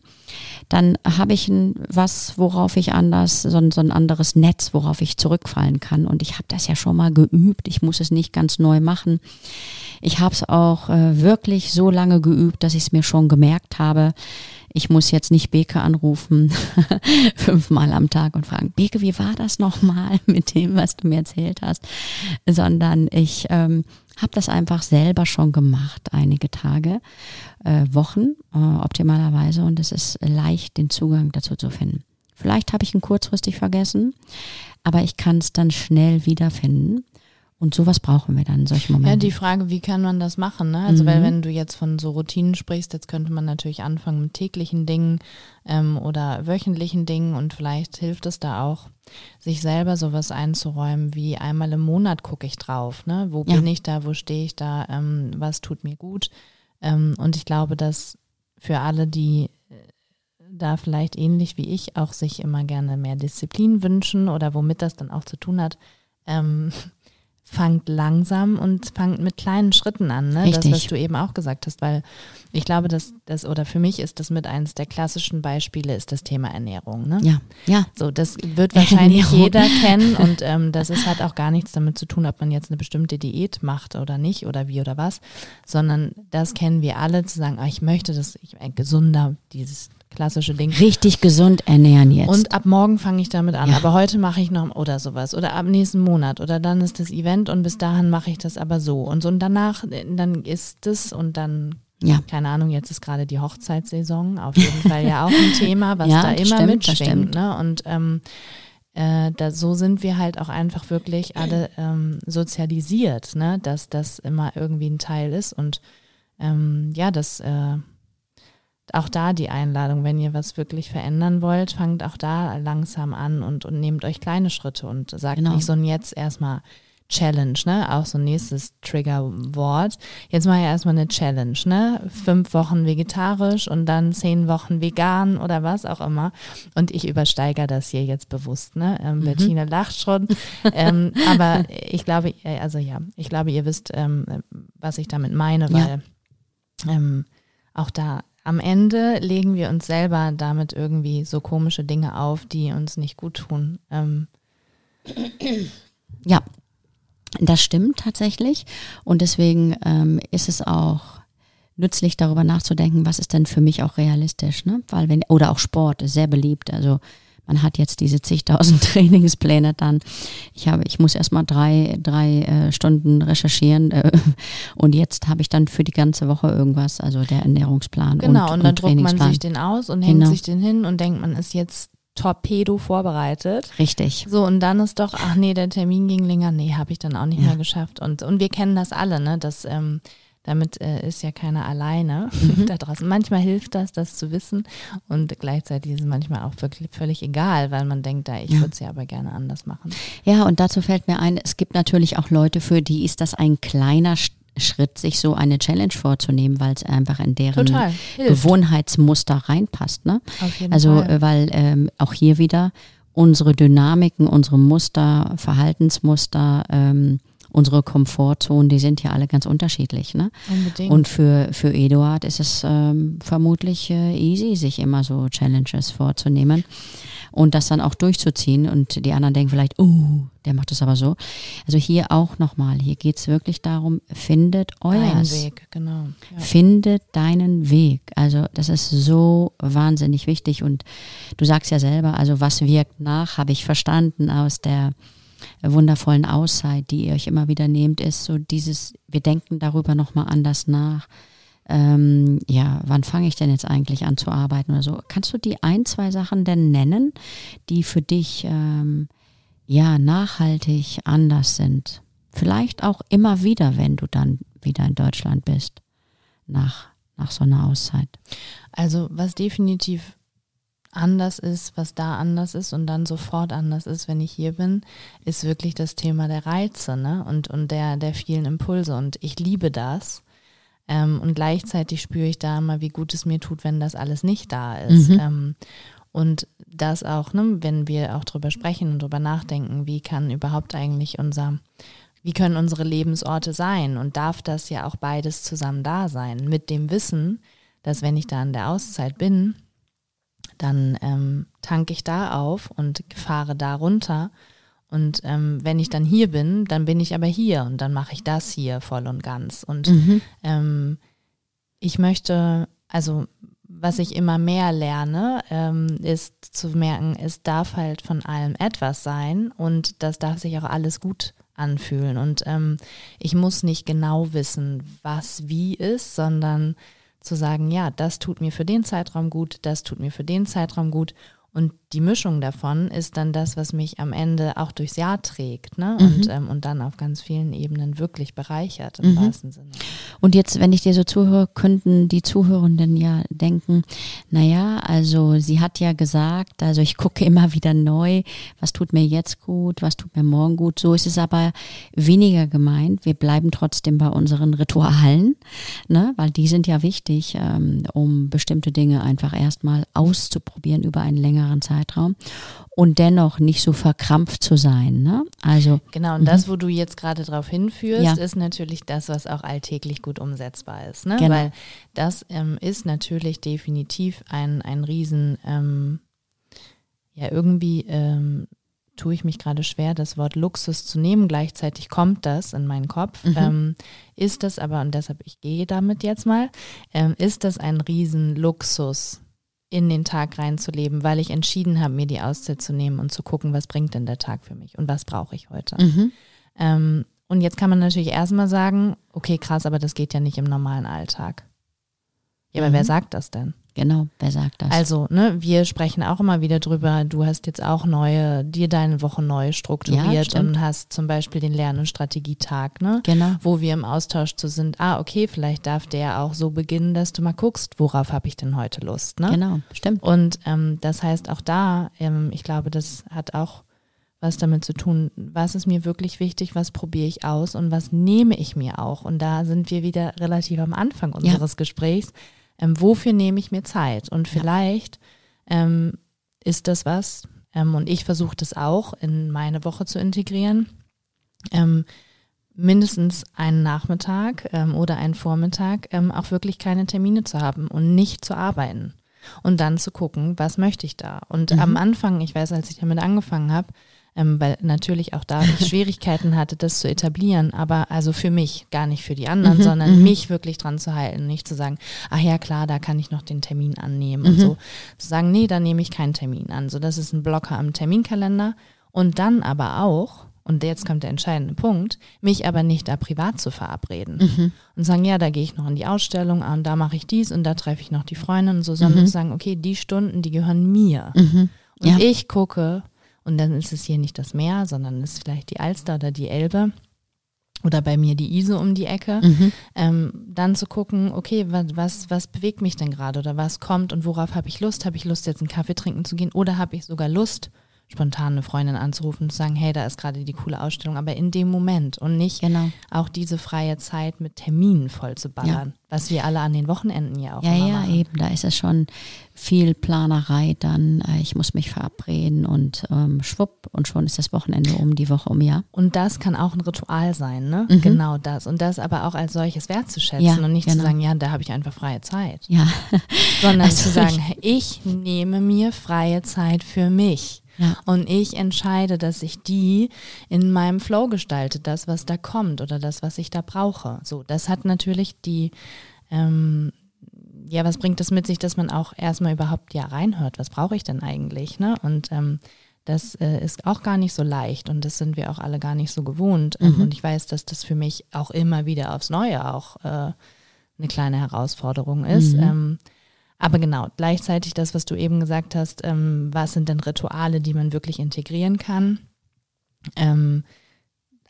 dann habe ich ein, was, worauf ich anders, so ein, so ein anderes Netz, worauf ich zurückfallen kann. Und ich habe das ja schon mal geübt. Ich muss es nicht ganz neu machen. Ich habe es auch äh, wirklich so lange geübt, dass ich es mir schon gemerkt habe. Ich muss jetzt nicht Beke anrufen, fünfmal am Tag und fragen, Beke, wie war das nochmal mit dem, was du mir erzählt hast? Sondern ich ähm, habe das einfach selber schon gemacht, einige Tage, äh, Wochen äh, optimalerweise. Und es ist leicht, den Zugang dazu zu finden. Vielleicht habe ich ihn kurzfristig vergessen, aber ich kann es dann schnell wiederfinden. Und sowas brauchen wir dann in solchen Momenten. Ja, die Frage, wie kann man das machen? Ne? Also, Mhm. weil wenn du jetzt von so Routinen sprichst, jetzt könnte man natürlich anfangen mit täglichen Dingen ähm, oder wöchentlichen Dingen und vielleicht hilft es da auch, sich selber sowas einzuräumen, wie einmal im Monat gucke ich drauf. Ne? Wo Ja. bin ich da, wo stehe ich da, ähm, was tut mir gut? Ähm, und ich glaube, dass für alle, die äh, da vielleicht ähnlich wie ich auch sich immer gerne mehr Disziplin wünschen oder womit das dann auch zu tun hat, ähm, fangt langsam und fangt mit kleinen Schritten an, ne? Das, Richtig. was du eben auch gesagt hast, weil ich glaube, dass das, oder für mich ist das mit eines der klassischen Beispiele, ist das Thema Ernährung. Ne? ja, ja, So, das wird wahrscheinlich Ernährung. jeder kennen und ähm, das ist hat auch gar nichts damit zu tun, ob man jetzt eine bestimmte Diät macht oder nicht oder wie oder was, sondern das kennen wir alle, zu sagen, ah, ich möchte das, ich äh, gesunder, dieses klassische Ding. richtig gesund ernähren jetzt. Und ab morgen fange ich damit an. Ja. Aber heute mache ich noch oder sowas. Oder ab nächsten Monat. Oder dann ist das Event und bis dahin mache ich das aber so. Und so und danach, dann ist es und dann, ja, keine Ahnung, jetzt ist gerade die Hochzeitssaison. Auf jeden Fall ja auch ein Thema, was Ja, da immer stimmt, mitschwingt. Ne? Und ähm, äh, da, so sind wir halt auch einfach wirklich alle ähm, sozialisiert, ne? dass das immer irgendwie ein Teil ist. Und ähm, ja, das äh, auch da die Einladung, wenn ihr was wirklich verändern wollt, fangt auch da langsam an und, und nehmt euch kleine Schritte und sagt Genau. nicht so ein jetzt erstmal Challenge, ne? Auch so ein nächstes Triggerwort. Jetzt mal ja erstmal eine Challenge, ne? Fünf Wochen vegetarisch und dann zehn Wochen vegan oder was auch immer. Und ich übersteigere das hier jetzt bewusst, ne? Ähm, Mhm. Bettina lacht schon. ähm, aber ich glaube, äh, also ja, ich glaube, ihr wisst, ähm, was ich damit meine, Ja. weil ähm, auch da am Ende legen wir uns selber damit irgendwie so komische Dinge auf, die uns nicht gut tun. Ähm, Ja, das stimmt tatsächlich. Und deswegen ähm, ist es auch nützlich, darüber nachzudenken, was ist denn für mich auch realistisch, ne? Weil wenn, oder auch Sport ist sehr beliebt. Also man hat jetzt diese zigtausend Trainingspläne dann. Ich habe, ich muss erstmal drei, drei äh, Stunden recherchieren äh, und jetzt habe ich dann für die ganze Woche irgendwas, also der Ernährungsplan genau, und, und, und, dann druckt man sich den aus und hängt Genau. sich den hin und denkt, man ist jetzt Torpedo vorbereitet. Richtig. So, und dann ist doch, ach nee, der Termin ging länger, nee, habe ich dann auch nicht Ja. mehr geschafft. Und, und wir kennen das alle, ne? Das, ähm, damit äh, ist ja keiner alleine Mhm. da draußen. Manchmal hilft das, das zu wissen. Und gleichzeitig ist es manchmal auch wirklich völlig egal, weil man denkt, da, ich Ja. würde es ja aber gerne anders machen. Ja, und dazu fällt mir ein, es gibt natürlich auch Leute, für die ist das ein kleiner Sch- Schritt, sich so eine Challenge vorzunehmen, weil es einfach in deren Total. Gewohnheitsmuster reinpasst. Ne? Also, Fall. äh, weil ähm, auch hier wieder unsere Dynamiken, unsere Muster, Verhaltensmuster, ähm, unsere Komfortzonen, die sind ja alle ganz unterschiedlich. Ne? Unbedingt. Und für, für Eduard ist es ähm, vermutlich äh, easy, sich immer so Challenges vorzunehmen und das dann auch durchzuziehen. Und die anderen denken vielleicht, oh, der macht das aber so. Also hier auch nochmal, hier geht es wirklich darum, findet Ein euers. Weg, genau. Ja. Finde deinen Weg. Also das ist so wahnsinnig wichtig. Und du sagst ja selber, also was wirkt nach, habe ich verstanden aus der wundervollen Auszeit, die ihr euch immer wieder nehmt, ist so dieses, wir denken darüber nochmal anders nach. Ähm, ja, wann fange ich denn jetzt eigentlich an zu arbeiten oder so? Kannst du die ein, zwei Sachen denn nennen, die für dich ähm, ja nachhaltig anders sind? Vielleicht auch immer wieder, wenn du dann wieder in Deutschland bist, nach, nach so einer Auszeit. Also was definitiv anders ist, was da anders ist und dann sofort anders ist, wenn ich hier bin, ist wirklich das Thema der Reize ne? und, und der, der vielen Impulse. Und ich liebe das. Ähm, und gleichzeitig spüre ich da immer, wie gut es mir tut, wenn das alles nicht da ist. Mhm. Ähm, und das auch, ne, wenn wir auch drüber sprechen und drüber nachdenken, wie kann überhaupt eigentlich unser, wie können unsere Lebensorte sein? Und darf das ja auch beides zusammen da sein? Mit dem Wissen, dass wenn ich da an der Auszeit bin, dann ähm, tanke ich da auf und fahre da runter. Und ähm, wenn ich dann hier bin, dann bin ich aber hier und dann mache ich das hier voll und ganz. Und Mhm. ähm, ich möchte, also was ich immer mehr lerne, ähm, ist zu merken, es darf halt von allem etwas sein und das darf sich auch alles gut anfühlen. Und ähm, ich muss nicht genau wissen, was wie ist, sondern zu sagen, ja, das tut mir für den Zeitraum gut, das tut mir für den Zeitraum gut. Und die Mischung davon ist dann das, was mich am Ende auch durchs Jahr trägt ne? und, Mhm. ähm, und dann auf ganz vielen Ebenen wirklich bereichert im Mhm. wahrsten Sinne. Und jetzt, wenn ich dir so zuhöre, könnten die Zuhörenden ja denken, naja, also sie hat ja gesagt, also ich gucke immer wieder neu, was tut mir jetzt gut, was tut mir morgen gut. So ist es aber weniger gemeint. Wir bleiben trotzdem bei unseren Ritualen, ne? weil die sind ja wichtig, ähm, um bestimmte Dinge einfach erstmal auszuprobieren über einen längeren Zeitraum und dennoch nicht so verkrampft zu sein. Ne? Also Genau, und das, wo du jetzt gerade drauf hinführst, Ja. ist natürlich das, was auch alltäglich gut umsetzbar ist. Ne? Genau. Weil das ähm, ist natürlich definitiv ein, ein Riesen, ähm, ja, irgendwie ähm, tue ich mich gerade schwer, das Wort Luxus zu nehmen. Gleichzeitig kommt das in meinen Kopf. Mhm. Ähm, ist das aber, und deshalb ich gehe damit jetzt mal, ähm, ist das ein Riesenluxus, in den Tag reinzuleben, weil ich entschieden habe, mir die Auszeit zu nehmen und zu gucken, was bringt denn der Tag für mich und was brauche ich heute. mhm. Ähm, und jetzt kann man natürlich erstmal sagen, okay, krass, aber das geht ja nicht im normalen Alltag. Ja, aber Mhm. wer sagt das denn? Genau, wer sagt das? Also, ne, wir sprechen auch immer wieder drüber, du hast jetzt auch neue, dir deine Woche neu Ja, strukturiert stimmt. und hast zum Beispiel den Lern- und Strategietag, ne? genau. Wo wir im Austausch zu sind, ah, okay, vielleicht darf der auch so beginnen, dass du mal guckst, worauf habe ich denn heute Lust, ne? Genau, stimmt. Und ähm, das heißt auch da, ähm, ich glaube, das hat auch was damit zu tun, was ist mir wirklich wichtig, was probiere ich aus und was nehme ich mir auch. Und da sind wir wieder relativ am Anfang unseres Gesprächs. Ähm, wofür nehme ich mir Zeit? Und vielleicht ähm, ist das was, ähm, und ich versuche das auch in meine Woche zu integrieren, ähm, mindestens einen Nachmittag ähm, oder einen Vormittag ähm, auch wirklich keine Termine zu haben und nicht zu arbeiten. Und dann zu gucken, was möchte ich da? Und Mhm. am Anfang, ich weiß, als ich damit angefangen habe, ähm, weil natürlich auch da ich Schwierigkeiten hatte, das zu etablieren, aber also für mich, gar nicht für die anderen, Mhm, sondern mhm. mich wirklich dran zu halten, nicht zu sagen, ach ja klar, da kann ich noch den Termin annehmen Mhm. und so. Zu sagen, nee, da nehme ich keinen Termin an. So, das ist ein Blocker am Terminkalender. Und dann aber auch, und jetzt kommt der entscheidende Punkt, mich aber nicht da privat zu verabreden Mhm. und sagen, ja, da gehe ich noch in die Ausstellung, ah, und da mache ich dies und da treffe ich noch die Freundin und so, sondern Mhm. zu sagen, okay, die Stunden, die gehören mir. Mhm. Und Ja. ich gucke, und dann ist es hier nicht das Meer, sondern es ist vielleicht die Alster oder die Elbe oder bei mir die Ise um die Ecke, Mhm. ähm, dann zu gucken, okay, was, was, was bewegt mich denn gerade oder was kommt und worauf habe ich Lust? Habe ich Lust, jetzt einen Kaffee trinken zu gehen oder habe ich sogar Lust, spontan eine Freundin anzurufen und zu sagen, hey, da ist gerade die coole Ausstellung, aber in dem Moment und nicht Genau. auch diese freie Zeit mit Terminen voll zu ballern, was wir alle an den Wochenenden ja auch Ja, ja, machen. eben. Da ist es schon viel Planerei dann. Äh, Ich muss mich verabreden und ähm, schwupp und schon ist das Wochenende um, die Woche um, ja. Und das kann auch ein Ritual sein, ne? Mhm. Genau das. Und das aber auch als solches wertzuschätzen Ja, und nicht genau. zu sagen, ja, da habe ich einfach freie Zeit. Ja, Sondern Also zu sagen, ich nehme mir freie Zeit für mich. Ja. Und ich entscheide, dass ich die in meinem Flow gestalte, das, was da kommt oder das, was ich da brauche. So, das hat natürlich die, ähm, ja, was bringt das mit sich, dass man auch erstmal überhaupt ja reinhört, was brauche ich denn eigentlich, ne? Und ähm, das äh, ist auch gar nicht so leicht und das sind wir auch alle gar nicht so gewohnt. Ähm, Mhm. Und ich weiß, dass das für mich auch immer wieder aufs Neue auch äh, eine kleine Herausforderung ist. Mhm. Ähm, aber genau, gleichzeitig das, was du eben gesagt hast, ähm, was sind denn Rituale, die man wirklich integrieren kann? Ähm,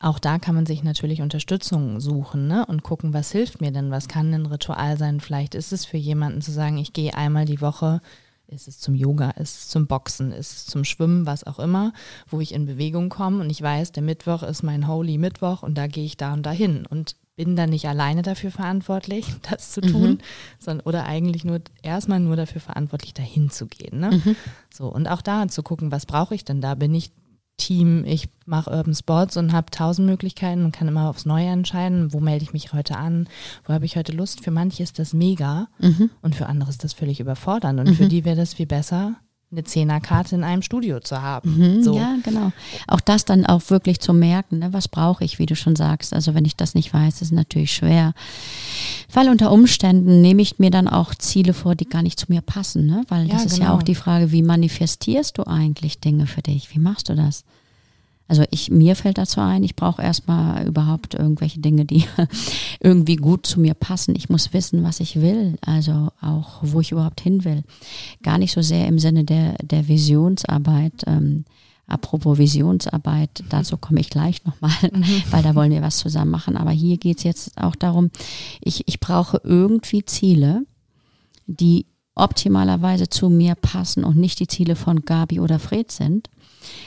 auch da kann man sich natürlich Unterstützung suchen ne? und gucken, was hilft mir denn, was kann ein Ritual sein. Vielleicht ist es für jemanden zu sagen, ich gehe einmal die Woche, ist es zum Yoga, ist es zum Boxen, ist es zum Schwimmen, was auch immer, wo ich in Bewegung komme und ich weiß, der Mittwoch ist mein Holy Mittwoch und da gehe ich da und dahin und bin dann nicht alleine dafür verantwortlich, das zu tun, Mhm. sondern oder eigentlich nur erstmal nur dafür verantwortlich, dahin zu gehen. Ne? Mhm. So, und auch da zu gucken, was brauche ich denn da? Bin ich Team, ich mache Urban Sports und habe tausend Möglichkeiten und kann immer aufs Neue entscheiden, wo melde ich mich heute an, wo habe ich heute Lust. Für manche ist das mega Mhm. und für andere ist das völlig überfordernd. Und für die wäre das viel besser, eine Zehnerkarte in einem Studio zu haben. Mhm, so. Ja, genau. Auch das dann auch wirklich zu merken, ne? was brauche ich, wie du schon sagst. Also wenn ich das nicht weiß, ist natürlich schwer. Weil unter Umständen nehme ich mir dann auch Ziele vor, die gar nicht zu mir passen. Ne? Weil Ja, das ist ja genau. auch die Frage, wie manifestierst du eigentlich Dinge für dich? Wie machst du das? Also ich, mir fällt dazu ein, ich brauche erstmal überhaupt irgendwelche Dinge, die irgendwie gut zu mir passen. Ich muss wissen, was ich will, also auch, wo ich überhaupt hin will. Gar nicht so sehr im Sinne der, der Visionsarbeit. Ähm, apropos Visionsarbeit, dazu komme ich gleich nochmal, mhm. weil da wollen wir was zusammen machen. Aber hier geht es jetzt auch darum, ich, ich brauche irgendwie Ziele, die optimalerweise zu mir passen und nicht die Ziele von Gabi oder Fred sind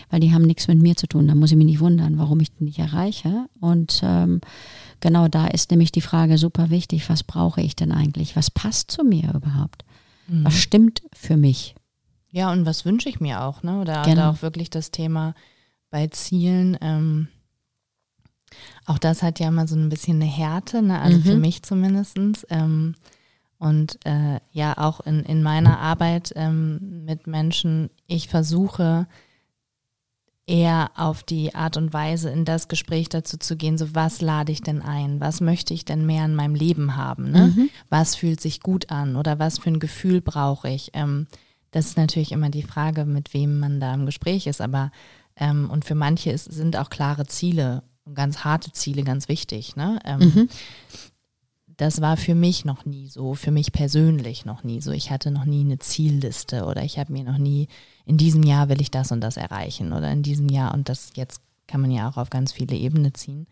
weil die haben nichts mit mir zu tun. Da muss ich mich nicht wundern, warum ich die nicht erreiche. Und ähm, genau da ist nämlich die Frage super wichtig, was brauche ich denn eigentlich? Was passt zu mir überhaupt? Mhm. Was stimmt für mich? Ja, und was wünsche ich mir auch, ne? Oder, genau. auch wirklich das Thema bei Zielen, ähm, auch das hat ja immer so ein bisschen eine Härte, ne? also mhm. für mich zumindest. Ähm, und äh, ja, auch in, in meiner Arbeit ähm, mit Menschen, ich versuche eher auf die Art und Weise in das Gespräch dazu zu gehen, so was lade ich denn ein, was möchte ich denn mehr in meinem Leben haben, ne? Mhm. was fühlt sich gut an oder was für ein Gefühl brauche ich. Ähm, das ist natürlich immer die Frage, mit wem man da im Gespräch ist, aber ähm, und für manche ist, sind auch klare Ziele und ganz harte Ziele ganz wichtig. Ne? Ähm, mhm. Das war für mich noch nie so, für mich persönlich noch nie so. Ich hatte noch nie eine Zielliste oder ich habe mir noch nie in diesem Jahr will ich das und das erreichen oder in diesem Jahr und das jetzt kann man ja auch auf ganz viele Ebenen ziehen,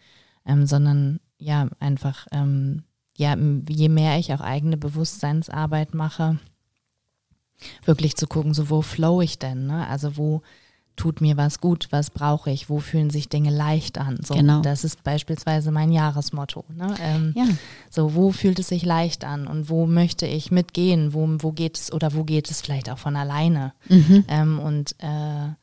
ähm, sondern ja, einfach, ähm, ja, je mehr ich auch eigene Bewusstseinsarbeit mache, wirklich zu gucken, so wo flow ich denn, ne? Also wo tut mir was gut, was brauche ich, wo fühlen sich Dinge leicht an. So, genau. Das ist beispielsweise mein Jahresmotto. Ne? Ähm, ja. So, wo fühlt es sich leicht an und wo möchte ich mitgehen, wo, wo geht es oder wo geht es vielleicht auch von alleine. Mhm. Ähm, und äh,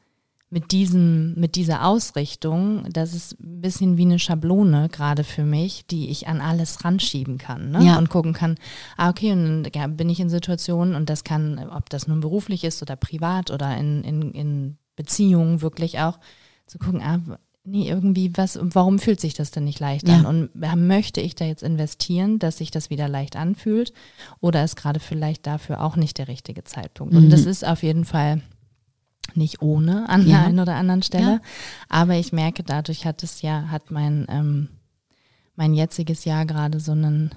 mit diesem, mit dieser Ausrichtung, das ist ein bisschen wie eine Schablone gerade für mich, die ich an alles ranschieben kann ne? ja. und gucken kann, ah, okay, und dann ja, bin ich in Situationen und das kann, ob das nun beruflich ist oder privat oder in, in, in Beziehungen wirklich auch zu gucken, ah, nee, irgendwie, was, warum fühlt sich das denn nicht leicht ja. an? Und äh, möchte ich da jetzt investieren, dass sich das wieder leicht anfühlt? Oder ist gerade vielleicht dafür auch nicht der richtige Zeitpunkt? Mhm. Und das ist auf jeden Fall nicht ohne an ja. der einen oder anderen Stelle. Ja. Aber ich merke, dadurch hat es ja, hat mein, ähm, mein jetziges Jahr gerade so einen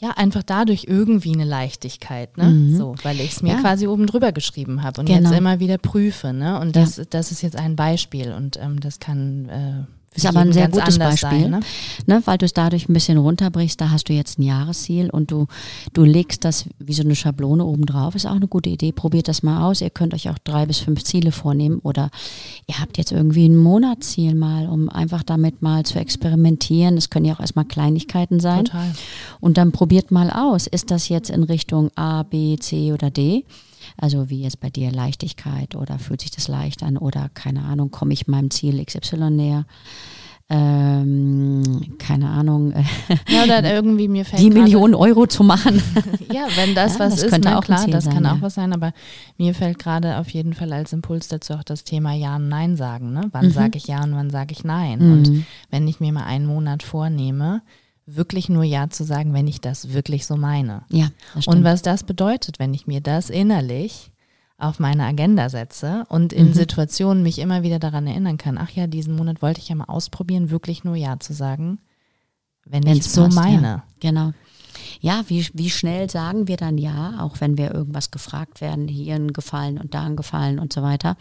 ja, einfach dadurch irgendwie eine Leichtigkeit, ne? Mhm. So, weil ich es mir ja. quasi oben drüber geschrieben habe und genau. jetzt immer wieder prüfe, ne? Und das, ja. das ist jetzt ein Beispiel und ähm, das kann äh, ist aber ein sehr gutes Beispiel, sein, ne? Ne, weil du es dadurch ein bisschen runterbrichst. Da hast du jetzt ein Jahresziel und du, du legst das wie so eine Schablone oben drauf. Ist auch eine gute Idee. Probiert das mal aus. Ihr könnt euch auch drei bis fünf Ziele vornehmen oder ihr habt jetzt irgendwie ein Monatsziel mal, um einfach damit mal zu experimentieren. Das können ja auch erstmal Kleinigkeiten sein. Total. Und dann probiert mal aus. Ist das jetzt in Richtung A, B, C oder D? Also wie jetzt bei dir Leichtigkeit oder fühlt sich das leicht an oder keine Ahnung, komme ich meinem Ziel XY näher? Ähm, keine Ahnung. Ja, oder irgendwie mir fällt die Millionen Euro zu machen. ja, wenn das ja, was das ist, könnte auch klar, das sein, kann ja. auch was sein, aber mir fällt gerade auf jeden Fall als Impuls dazu auch das Thema Ja und Nein sagen. Ne? Wann mhm. sage ich Ja und wann sage ich Nein? Mhm. Und wenn ich mir mal einen Monat vornehme, wirklich nur Ja zu sagen, wenn ich das wirklich so meine. Ja. Und was das bedeutet, wenn ich mir das innerlich auf meine Agenda setze und in mhm. Situationen mich immer wieder daran erinnern kann, ach ja, diesen Monat wollte ich ja mal ausprobieren, wirklich nur Ja zu sagen, wenn ich es so meine. Ja. Genau. Ja, wie, wie schnell sagen wir dann ja, auch wenn wir irgendwas gefragt werden, hier ein Gefallen und da ein Gefallen und so weiter.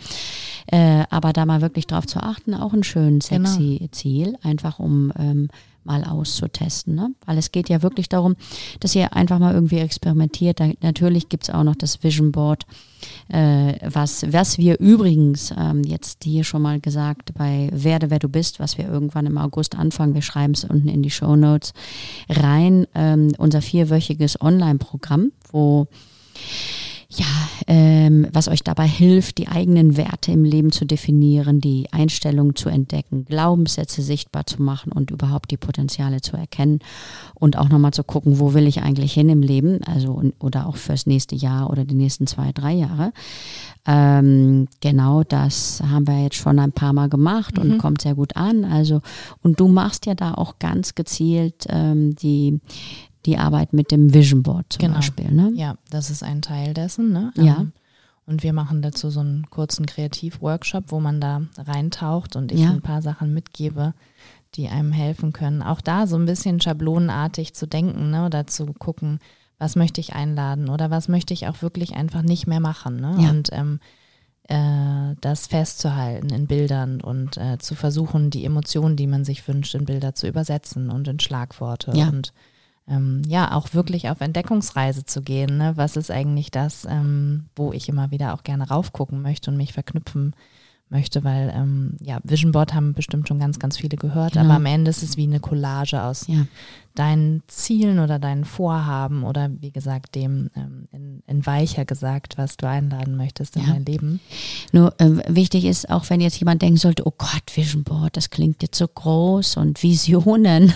Äh, aber da mal wirklich drauf zu achten, auch ein schön sexy genau. Ziel, einfach um ähm, mal auszutesten. Ne? Weil es geht ja wirklich darum, dass ihr einfach mal irgendwie experimentiert. Da, natürlich gibt es auch noch das Vision Board, äh, was, was wir übrigens ähm, jetzt hier schon mal gesagt bei Werde, wer du bist, was wir irgendwann im August anfangen, wir schreiben es unten in die Show Notes rein, ähm, unser vierwöchiges Online-Programm, wo ja, ähm, was euch dabei hilft, die eigenen Werte im Leben zu definieren, die Einstellungen zu entdecken, Glaubenssätze sichtbar zu machen und überhaupt die Potenziale zu erkennen und auch nochmal zu gucken, wo will ich eigentlich hin im Leben, also oder auch fürs nächste Jahr oder die nächsten zwei, drei Jahre. Ähm, genau das haben wir jetzt schon ein paar Mal gemacht und mhm. kommt sehr gut an. Also, und du machst ja da auch ganz gezielt ähm, die die Arbeit mit dem Vision Board zum genau. Beispiel. Ne? Ja, das ist ein Teil dessen. Ne? Ja. Ähm, Und wir machen dazu so einen kurzen Kreativ-Workshop, wo man da reintaucht und ich Ja. ein paar Sachen mitgebe, die einem helfen können. Auch da so ein bisschen schablonenartig zu denken ne? oder zu gucken, was möchte ich einladen oder was möchte ich auch wirklich einfach nicht mehr machen. Ne? Ja. Und ähm, äh, das festzuhalten in Bildern und äh, zu versuchen, die Emotionen, die man sich wünscht, in Bilder zu übersetzen und in Schlagworte. Ja. Und ähm, ja, auch wirklich auf Entdeckungsreise zu gehen. Ne? Was ist eigentlich das, ähm, wo ich immer wieder auch gerne raufgucken möchte und mich verknüpfen möchte, weil ähm, ja, Vision Board haben bestimmt schon ganz, ganz viele gehört, Genau. aber am Ende ist es wie eine Collage aus Ja. deinen Zielen oder deinen Vorhaben oder wie gesagt dem ähm, in, in weicher gesagt, was du einladen möchtest in Ja. dein Leben. Nur äh, wichtig ist, auch wenn jetzt jemand denken sollte, oh Gott, Vision Board, das klingt jetzt so groß und Visionen.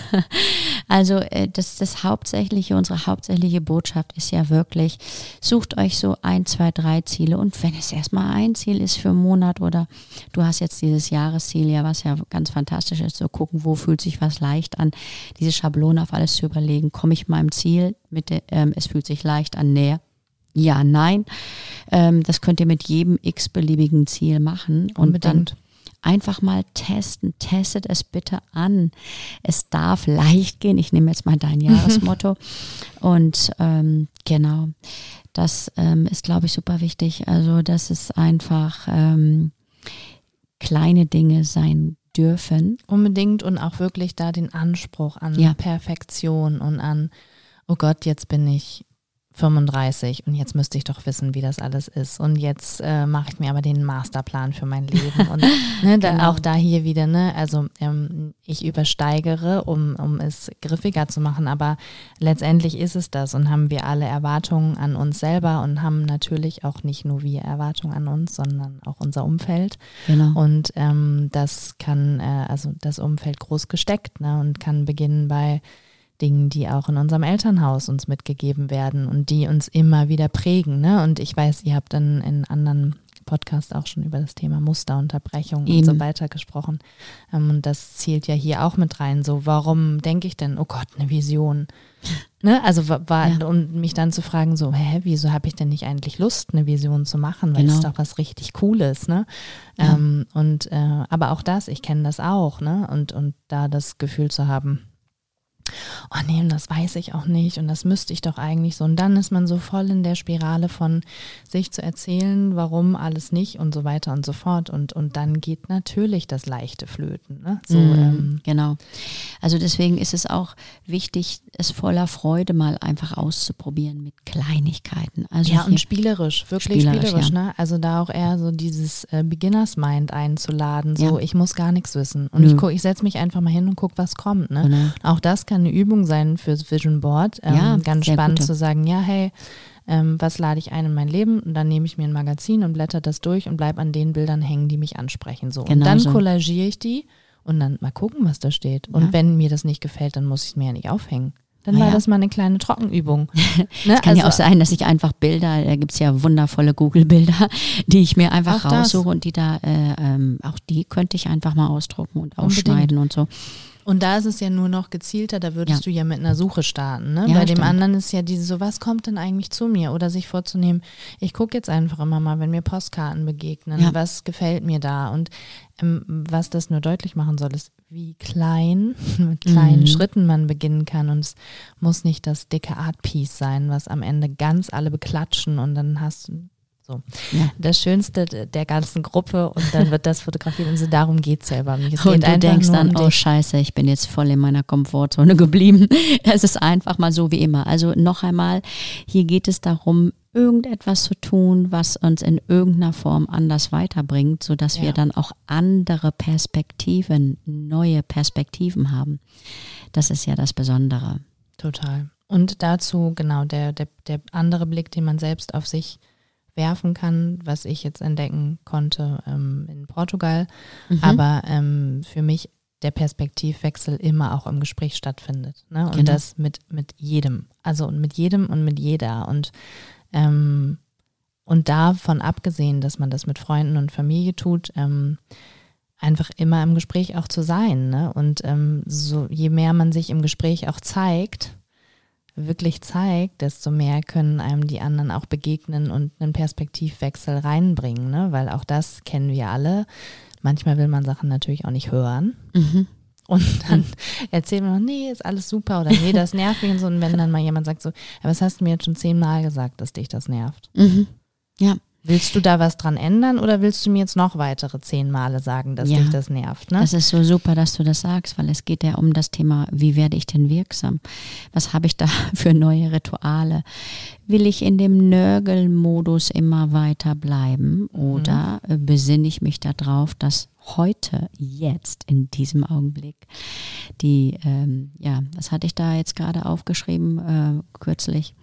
Also äh, das, das hauptsächliche, unsere hauptsächliche Botschaft ist ja wirklich, sucht euch so ein, zwei, drei Ziele und wenn es erstmal ein Ziel ist für einen Monat oder du hast jetzt dieses Jahresziel, ja, was ja ganz fantastisch ist, so gucken, wo fühlt sich was leicht an, diese Schablone auf alles zu überlegen, komme ich meinem Ziel mit, ähm, es fühlt sich leicht an, näher. Ja, nein. Ähm, das könnt ihr mit jedem x-beliebigen Ziel machen. Und dann Unbedingt. Einfach mal testen. Testet es bitte an. Es darf leicht gehen. Ich nehme jetzt mal dein Jahresmotto. Und ähm, genau, das ähm, ist, glaube ich, super wichtig. Also, dass es einfach ähm, kleine Dinge sein dürfen. Unbedingt und auch wirklich da den Anspruch an Ja. Perfektion und an, oh Gott, jetzt bin ich 35 und jetzt müsste ich doch wissen, wie das alles ist. Und jetzt äh, mache ich mir aber den Masterplan für mein Leben. Und ne, dann Genau. auch da hier wieder, ne, also ähm, ich übersteigere, um, um es griffiger zu machen, aber letztendlich ist es das und haben wir alle Erwartungen an uns selber und haben natürlich auch nicht nur wir Erwartungen an uns, sondern auch unser Umfeld. Genau. Und ähm, das kann, äh, also das Umfeld groß gesteckt ne, und kann beginnen bei Dingen, die auch in unserem Elternhaus uns mitgegeben werden und die uns immer wieder prägen. Ne? Und ich weiß, ihr habt dann in anderen Podcasts auch schon über das Thema Musterunterbrechung und Eben. so weiter gesprochen. Ähm, und das zielt ja hier auch mit rein. So, warum denke ich denn, oh Gott, eine Vision? Ne? Also war, Ja. und mich dann zu fragen, so, hä, wieso habe ich denn nicht eigentlich Lust, eine Vision zu machen? Weil Genau. es ist doch was richtig Cooles, ne? Ja. Ähm, und äh, aber auch das, ich kenne das auch, ne? Und, und da das Gefühl zu haben, oh nee, das weiß ich auch nicht und das müsste ich doch eigentlich so. Und dann ist man so voll in der Spirale von sich zu erzählen, warum alles nicht und so weiter und so fort. Und, und dann geht natürlich das leichte Flöten. Ne? So, Mm, ähm, genau. Also deswegen ist es auch wichtig, es voller Freude mal einfach auszuprobieren mit Kleinigkeiten. Also ja, und spielerisch, wirklich Spielerisch, spielerisch, ja. ne? Also da auch eher so dieses äh, Beginners Mind einzuladen, so Ja. ich muss gar nichts wissen. Und Nö. ich guck, ich setze mich einfach mal hin und guck, was kommt, ne? Genau. Auch das kann eine Übung sein fürs Vision Board. Ähm, Ja, ganz spannend gute. zu sagen, ja, hey, ähm, was lade ich ein in mein Leben? Und dann nehme ich mir ein Magazin und blätter das durch und bleib an den Bildern hängen, die mich ansprechen. So. Genau und dann so. kollagiere ich die und dann mal gucken, was da steht. Und Ja. wenn mir das nicht gefällt, dann muss ich es mir ja nicht aufhängen. Dann Na war ja. das mal eine kleine Trockenübung. ne? Es kann ja auch sein, dass ich einfach Bilder, da gibt's ja wundervolle Google-Bilder, die ich mir einfach Auch das. raussuche und die da, äh, ähm, auch die könnte ich einfach mal ausdrucken und Unbedingt. ausschneiden und so. Und da ist es ja nur noch gezielter, da würdest du ja mit einer Suche starten. Ne? Ja, Bei dem stimmt. anderen ist ja diese so, was kommt denn eigentlich zu mir? Oder sich vorzunehmen, ich gucke jetzt einfach immer mal, wenn mir Postkarten begegnen, Ja. was gefällt mir da? Und ähm, was das nur deutlich machen soll, ist, wie klein, mit kleinen Mhm. Schritten man beginnen kann. Und es muss nicht das dicke Art-Piece sein, was am Ende ganz alle beklatschen und dann hast du so. Ja. Das Schönste der ganzen Gruppe und dann wird das fotografiert und so darum geht es ja über mich. Es Und du denkst dann, um oh scheiße, ich bin jetzt voll in meiner Komfortzone geblieben. Es ist einfach mal so wie immer. Also noch einmal, hier geht es darum, irgendetwas zu tun, was uns in irgendeiner Form anders weiterbringt, sodass Ja. wir dann auch andere Perspektiven, neue Perspektiven haben. Das ist ja das Besondere. Total. Und dazu, genau, der, der, der andere Blick, den man selbst auf sich werfen kann, was ich jetzt entdecken konnte ähm, in Portugal, Mhm. aber ähm, für mich der Perspektivwechsel immer auch im Gespräch stattfindet. Ne? Und Genau. das mit, mit jedem. Also und mit jedem und mit jeder. Und, ähm, und davon abgesehen, dass man das mit Freunden und Familie tut, ähm, einfach immer im Gespräch auch zu sein. Ne? Und ähm, so je mehr man sich im Gespräch auch zeigt, wirklich zeigt, desto mehr können einem die anderen auch begegnen und einen Perspektivwechsel reinbringen, ne? weil auch das kennen wir alle. Manchmal will man Sachen natürlich auch nicht hören. Mhm. Und dann erzählen wir noch, nee, ist alles super oder nee, das nervt mich und so. Und wenn dann mal jemand sagt so, was hast du mir jetzt schon zehnmal gesagt, dass dich das nervt? Mhm. Ja. Willst du da was dran ändern oder willst du mir jetzt noch weitere zehn Male sagen, dass Ja. dich das nervt? Ne? Das ist so super, dass du das sagst, weil es geht ja um das Thema, wie werde ich denn wirksam? Was habe ich da für neue Rituale? Will ich in dem Nörgelmodus immer weiter bleiben oder äh, besinne ich mich darauf, dass heute, jetzt, in diesem Augenblick, die, ähm, ja, was hatte ich da jetzt gerade aufgeschrieben, äh, kürzlich?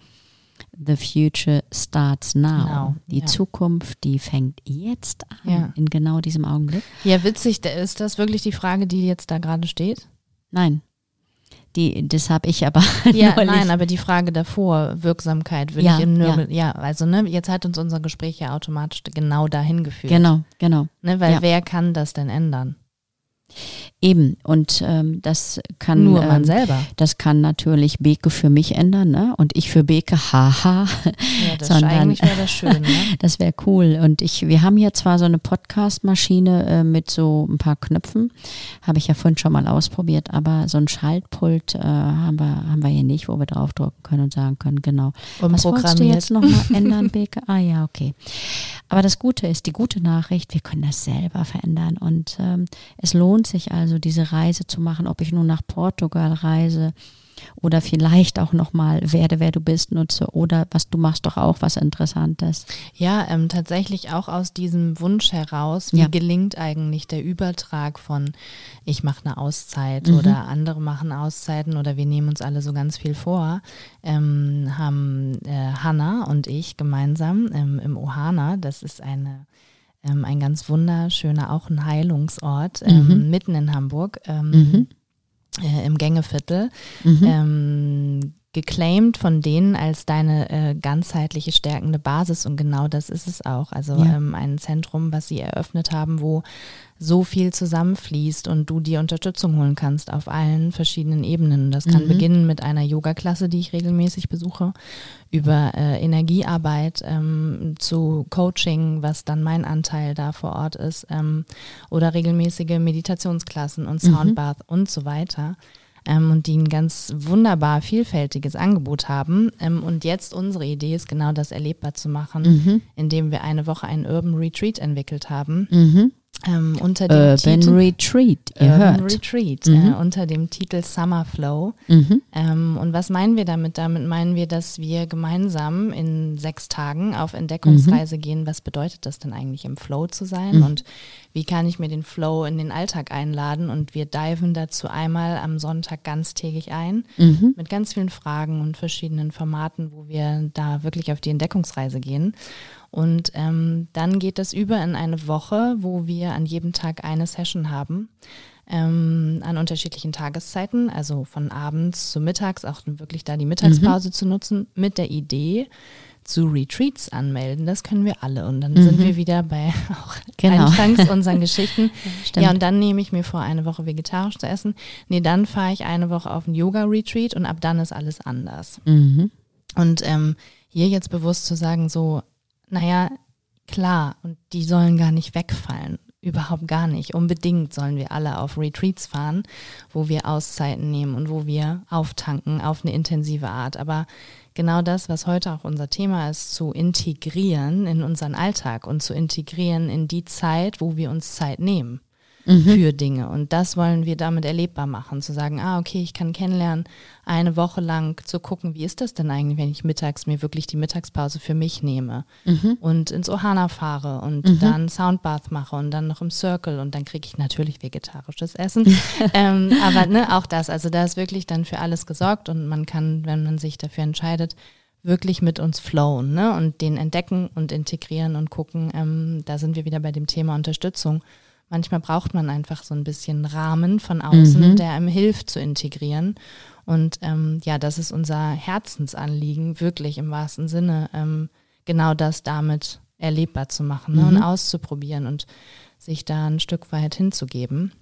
The future starts now. Now, die ja. Zukunft, die fängt jetzt an, Ja. in genau diesem Augenblick. ja, witzig, ist das wirklich die Frage, die jetzt da gerade steht? Nein. Die, das habe ich aber Ja, neulich. nein, aber die Frage davor, Wirksamkeit, will Ja, ich im Nörgel, ja. also ne, jetzt hat uns unser Gespräch ja automatisch genau dahin geführt. Genau, genau. Ne, weil Ja. wer kann das denn ändern? Eben. Und ähm, das kann Nur man ähm, selber. das kann natürlich Beke für mich ändern, ne? Und ich für Beke, haha. Ja, das sondern- eigentlich wäre das schön, ne? Das wäre cool. Und ich, wir haben hier zwar so eine Podcast-Maschine äh, mit so ein paar Knöpfen, habe ich ja vorhin schon mal ausprobiert, aber so ein Schaltpult äh, haben, wir, haben wir hier nicht, wo wir draufdrücken können und sagen können, genau. Was wolltest du jetzt nochmal ändern, Beke? Ah ja, okay. Aber das Gute ist, die gute Nachricht, wir können das selber verändern. Und ähm, es lohnt sich also, diese Reise zu machen, ob ich nun nach Portugal reise oder vielleicht auch nochmal werde, wer du bist, nutze oder was du machst doch auch was Interessantes. Ja, ähm, tatsächlich auch aus diesem Wunsch heraus, wie Ja. gelingt eigentlich der Übertrag von ich mache eine Auszeit Mhm. oder andere machen Auszeiten oder wir nehmen uns alle so ganz viel vor, ähm, haben äh, Hanna und ich gemeinsam ähm, im Ohana, das ist eine ähm, ein ganz wunderschöner, auch ein Heilungsort ähm, Mhm. mitten in Hamburg ähm, Mhm. äh, im Gängeviertel Mhm. Geclaimed von denen als deine äh, ganzheitliche stärkende Basis und genau das ist es auch. Also Ja. ähm, ein Zentrum, was sie eröffnet haben, wo so viel zusammenfließt und du dir Unterstützung holen kannst auf allen verschiedenen Ebenen. Das kann Mhm. beginnen mit einer Yoga-Klasse, die ich regelmäßig besuche, über äh, Energiearbeit ähm, zu Coaching, was dann mein Anteil da vor Ort ist, ähm, oder regelmäßige Meditationsklassen und Mhm. Soundbath und so weiter ähm, und die ein ganz wunderbar vielfältiges Angebot haben. Ähm, und jetzt unsere Idee ist genau das erlebbar zu machen, Mhm. indem wir eine Woche einen Urban Retreat entwickelt haben. Mhm. Ähm, unter dem Urban Titel Retreat, ihr Urban hört. Retreat Mhm. äh, unter dem Titel Summer Flow. Mhm. Ähm, und was meinen wir damit? Damit meinen wir, dass wir gemeinsam in sechs Tagen auf Entdeckungsreise gehen. Was bedeutet das denn eigentlich, im Flow zu sein? Mhm. Und wie kann ich mir den Flow in den Alltag einladen? Und wir diven dazu einmal am Sonntag ganztägig ein Mhm. mit ganz vielen Fragen und verschiedenen Formaten, wo wir da wirklich auf die Entdeckungsreise gehen. Und ähm, dann geht das über in eine Woche, wo wir an jedem Tag eine Session haben. Ähm, an unterschiedlichen Tageszeiten, also von abends zu mittags, auch wirklich da die Mittagspause Mhm. zu nutzen, mit der Idee zu Retreats anmelden. Das können wir alle. Und dann sind Mhm. wir wieder bei auch Genau. anfangs unseren Geschichten. Ja, und dann nehme ich mir vor, eine Woche vegetarisch zu essen. Nee, dann fahre ich eine Woche auf ein Yoga-Retreat und ab dann ist alles anders. Mhm. Und ähm, hier jetzt bewusst zu sagen, so, naja, klar, und die sollen gar nicht wegfallen. Überhaupt gar nicht. Unbedingt sollen wir alle auf Retreats fahren, wo wir Auszeiten nehmen und wo wir auftanken auf eine intensive Art. Aber genau das, was heute auch unser Thema ist, zu integrieren in unseren Alltag und zu integrieren in die Zeit, wo wir uns Zeit nehmen Mhm. für Dinge. Und das wollen wir damit erlebbar machen, zu sagen, ah, okay, ich kann kennenlernen, eine Woche lang zu gucken, wie ist das denn eigentlich, wenn ich mittags mir wirklich die Mittagspause für mich nehme Mhm. und ins Ohana fahre und dann Soundbath mache und dann noch im Circle und dann kriege ich natürlich vegetarisches Essen. ähm, aber ne, auch das, also da ist wirklich dann für alles gesorgt und man kann, wenn man sich dafür entscheidet, wirklich mit uns flowen ne? und den entdecken und integrieren und gucken. Ähm, da sind wir wieder bei dem Thema Unterstützung. Manchmal braucht man einfach so ein bisschen Rahmen von außen, Mhm. der einem hilft zu integrieren. Und ähm, ja, das ist unser Herzensanliegen, wirklich im wahrsten Sinne, ähm, genau das damit erlebbar zu machen ne? Mhm. und auszuprobieren und sich da ein Stück weit hinzugeben.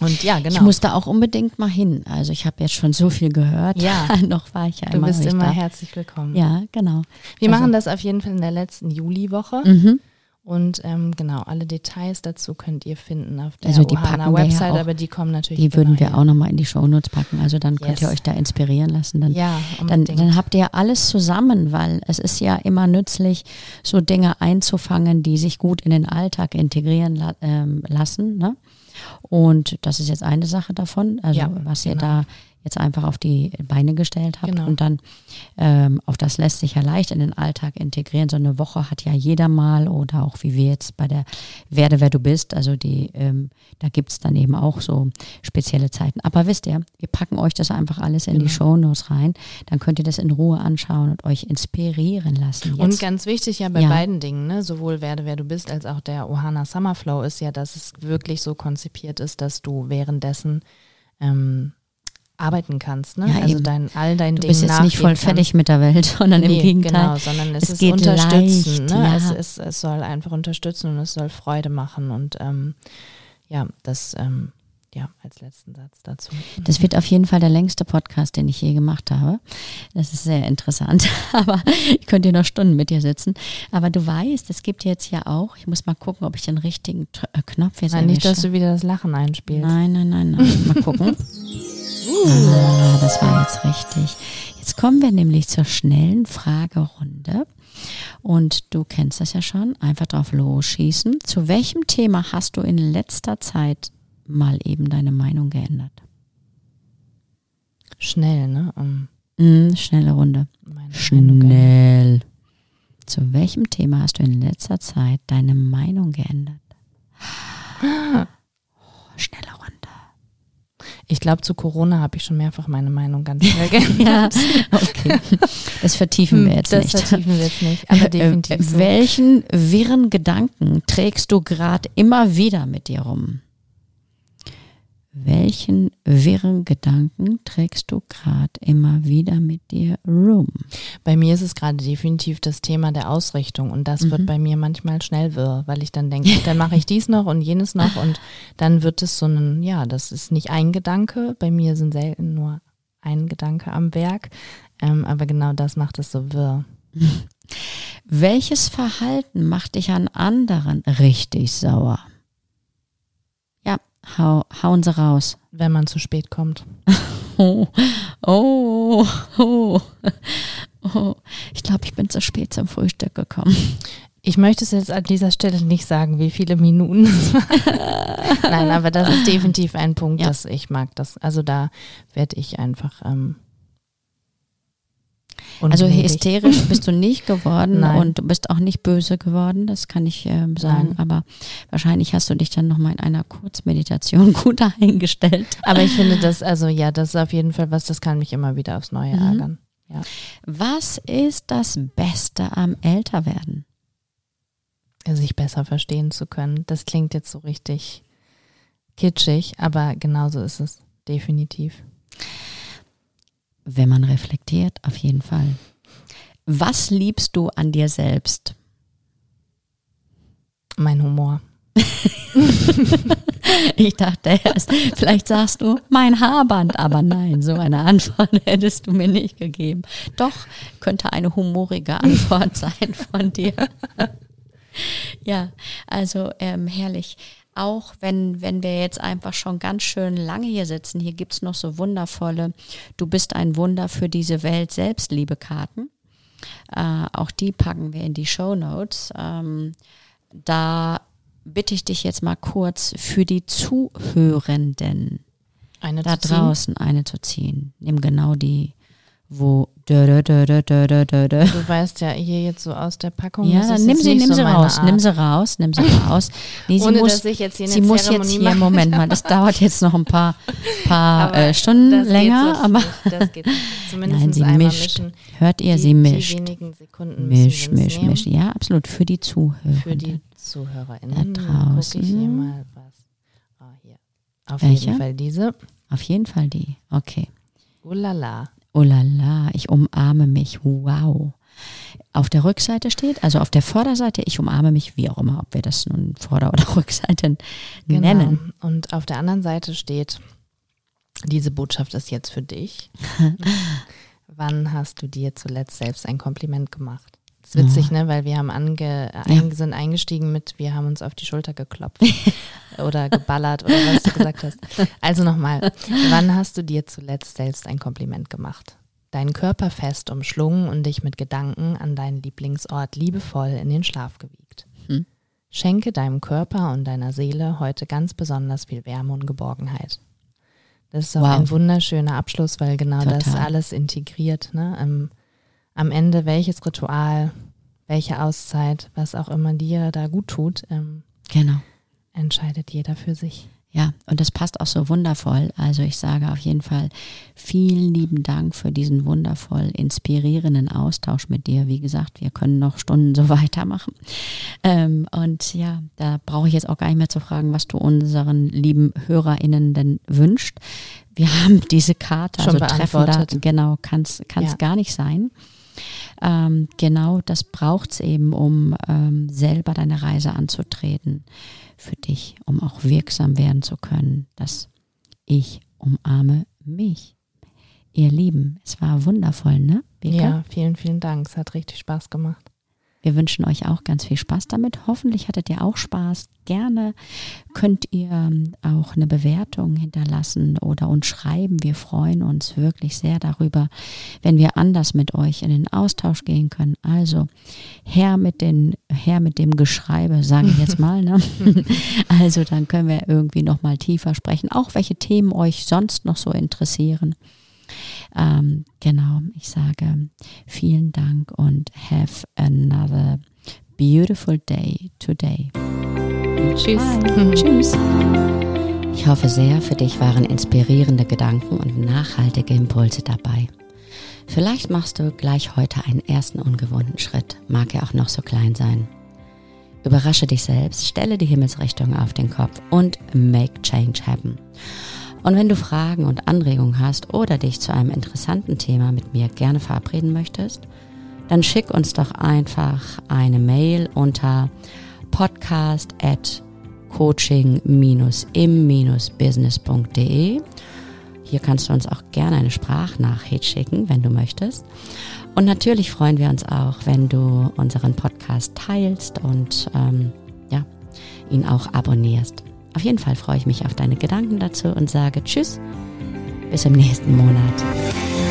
Und ja, genau. Ich muss da auch unbedingt mal hin. Also ich habe jetzt schon so viel gehört. Ja. noch war ich ja du immer bist noch nicht immer da. herzlich willkommen. Ja, genau. Wir Also- machen das auf jeden Fall in der letzten Juliwoche. Mhm. Und ähm, genau, alle Details dazu könnt ihr finden auf der Also die Ohana wir ja Website, auch- aber die kommen natürlich Die würden genau wir hier. auch nochmal in die Shownotes packen. Also dann könnt ihr Yes. euch da inspirieren lassen. Dann, Ja, dann, dann habt ihr alles zusammen, weil es ist ja immer nützlich, so Dinge einzufangen, die sich gut in den Alltag integrieren la ähm, lassen. Ne? Und das ist jetzt eine Sache davon, also Ja, was ihr genau. da jetzt einfach auf die Beine gestellt habt. Genau. Und dann, ähm, auch das lässt sich ja leicht in den Alltag integrieren. So eine Woche hat ja jeder mal oder auch wie wir jetzt bei der Werde, wer du bist. Also die, ähm, da gibt's dann eben auch so spezielle Zeiten. Aber wisst ihr, wir packen euch das einfach alles in die Genau. Shownotes rein. Dann könnt ihr das in Ruhe anschauen und euch inspirieren lassen. Und Jetzt, ganz wichtig ja bei Ja. beiden Dingen, ne? sowohl werde wer du bist als auch der Ohana Summerflow ist ja, dass es wirklich so konzipiert ist, dass du währenddessen ähm, arbeiten kannst. Ne? Ja, also eben. dein, all deinen du Dingen bist jetzt nicht voll fertig mit der Welt, sondern Nee, im Gegenteil. Genau, sondern es, es ist geht unterstützen. leicht, ne? ja. es, ist, es soll einfach unterstützen und es soll Freude machen. Und ähm, ja, das ähm, ja, als letzten Satz dazu. Das wird auf jeden Fall der längste Podcast, den ich je gemacht habe. Das ist sehr interessant. Aber ich könnte hier noch Stunden mit dir sitzen. Aber du weißt, es gibt jetzt ja auch, ich muss mal gucken, ob ich den richtigen äh, Knopf jetzt Nein, nicht, dass du wieder das Lachen einspielst. Nein, nein, nein, nein. Mal gucken. Ah, das war jetzt richtig. Jetzt kommen wir nämlich zur schnellen Fragerunde. Und du kennst das ja schon. Einfach drauf losschießen. Zu welchem Thema hast du in letzter Zeit mal eben deine Meinung geändert? Schnell, ne? Um Mm, schnelle Runde. Schnell. Zu welchem Thema hast du in letzter Zeit deine Meinung geändert? Oh, schnelle. Ich glaube, zu Corona habe ich schon mehrfach meine Meinung ganz schnell geändert. Ja, okay. Das vertiefen wir jetzt das nicht. vertiefen wir jetzt nicht, aber definitiv Äh. Welchen wirren Gedanken trägst du gerade immer wieder mit dir rum? Welchen wirren Gedanken trägst du gerade immer wieder mit dir rum? Bei mir ist es gerade definitiv das Thema der Ausrichtung und das Mhm. wird bei mir manchmal schnell wirr, weil ich dann denke, dann mache ich dies noch und jenes noch und dann wird es so ein, ja, das ist nicht ein Gedanke, bei mir sind selten nur ein Gedanke am Werk, ähm, aber genau das macht es so wirr. Welches Verhalten macht dich an anderen richtig sauer? Hau, hauen sie raus. Wenn man zu spät kommt. Oh, oh, oh, oh. Ich glaube, ich bin zu spät zum Frühstück gekommen. Ich möchte es jetzt an dieser Stelle nicht sagen, wie viele Minuten es waren. Nein, aber das ist definitiv ein Punkt, Ja. dass ich mag. Das, also da werde ich einfach ähm, Also ungnädig. hysterisch bist du nicht geworden Nein. und du bist auch nicht böse geworden, das kann ich ähm, sagen. Nein. Aber wahrscheinlich hast du dich dann nochmal in einer Kurzmeditation gut eingestellt. Aber ich finde das, also ja, das ist auf jeden Fall was, das kann mich immer wieder aufs Neue Mhm. ärgern. Ja. Was ist das Beste am Älterwerden? Sich besser verstehen zu können. Das klingt jetzt so richtig kitschig, aber genauso ist es definitiv. Wenn man reflektiert, auf jeden Fall. Was liebst du an dir selbst? Mein Humor. Ich dachte erst, vielleicht sagst du mein Haarband, aber nein, so eine Antwort hättest du mir nicht gegeben. Doch, könnte eine humorige Antwort sein von dir. Ja, also ähm, herrlich. Auch wenn, wenn wir jetzt einfach schon ganz schön lange hier sitzen, hier gibt's noch so wundervolle, du bist ein Wunder für diese Welt Selbstliebe-Karten. Äh, auch die packen wir in die Show Notes. Ähm, da bitte ich dich jetzt mal kurz für die Zuhörenden Eine da draußen eine zu ziehen. Nimm genau die, wo dö, dö, dö. Du weißt ja hier jetzt so aus der Packung. Ja, dann nimm sie, nimm so sie raus, nimm sie raus, nimm sie raus. Nee, sie Ohne muss, dass ich jetzt hier eine sie muss jetzt hier. Moment mal, das dauert jetzt noch ein paar, paar äh, Stunden länger, so aber. Das geht. Zumindest nein, sie mischt. mischen. Hört ihr, die, sie mischt. Misch, misch, misch. Ja, absolut, für die Zuhörer. Für die ZuhörerInnen. Da Dann gucke ich hier draußen. mal was. Ah, hier. Auf Welche? jeden Fall diese. Auf jeden Fall die. Okay. Oh la la. Oh la la, ich umarme mich. Wow. auf der Rückseite steht, also auf der Vorderseite, ich umarme mich, wie auch immer, ob wir das nun Vorder- oder Rückseite Genau. nennen. Und auf der anderen Seite steht, diese Botschaft ist jetzt für dich. Wann hast du dir zuletzt selbst ein Kompliment gemacht? Das ist witzig, ne? Weil wir haben ange, ein, sind eingestiegen mit, wir haben uns auf die Schulter geklopft oder geballert oder was du gesagt hast. Also nochmal, wann hast du dir zuletzt selbst ein Kompliment gemacht? Deinen Körper fest umschlungen und dich mit Gedanken an deinen Lieblingsort liebevoll in den Schlaf gewiegt. Hm. Schenke deinem Körper und deiner Seele heute ganz besonders viel Wärme und Geborgenheit. Das ist auch Wow. ein wunderschöner Abschluss, weil genau das Total. alles integriert. Ne? Am, Ende welches Ritual, welche Auszeit, was auch immer dir da gut tut, ähm, Genau. entscheidet jeder für sich. Ja, und das passt auch so wundervoll. Also ich sage auf jeden Fall vielen lieben Dank für diesen wundervoll inspirierenden Austausch mit dir. Wie gesagt, wir können noch Stunden so weitermachen. Ähm, und ja, da brauche ich jetzt auch gar nicht mehr zu fragen, was du unseren lieben HörerInnen denn wünscht. Wir haben diese Karte, Schon also treffender, beantwortet. genau, kann es Ja. gar nicht sein. Ähm, genau, das braucht's eben, um ähm, selber deine Reise anzutreten für dich, um auch wirksam werden zu können, dass ich umarme mich. Ihr Lieben, es war wundervoll, ne? Beke? Ja, vielen, vielen Dank. Es hat richtig Spaß gemacht. Wir wünschen euch auch ganz viel Spaß damit. Hoffentlich hattet ihr auch Spaß. Gerne könnt ihr ähm, auch eine Bewertung hinterlassen oder uns schreiben. Wir freuen uns wirklich sehr darüber, wenn wir anders mit euch in den Austausch gehen können. Also her mit den, her mit dem Geschreibe, sage ich jetzt mal. Ne? Also dann können wir irgendwie noch mal tiefer sprechen. Auch welche Themen euch sonst noch so interessieren. Ähm, genau, ich sage vielen Dank und have another beautiful day today. Tschüss. Bye. Tschüss. Ich hoffe sehr, für dich waren inspirierende Gedanken und nachhaltige Impulse dabei. Vielleicht machst du gleich heute einen ersten ungewohnten Schritt, mag er auch noch so klein sein. Überrasche dich selbst, stelle die Himmelsrichtung auf den Kopf und make change happen. Und wenn du Fragen und Anregungen hast oder dich zu einem interessanten Thema mit mir gerne verabreden möchtest, dann schick uns doch einfach eine Mail unter podcast at coaching-im-business.de. Hier kannst du uns auch gerne eine Sprachnachricht schicken, wenn du möchtest. Und natürlich freuen wir uns auch, wenn du unseren Podcast teilst und ähm, ja, ihn auch abonnierst. Auf jeden Fall freue ich mich auf deine Gedanken dazu und sage Tschüss, bis im nächsten Monat.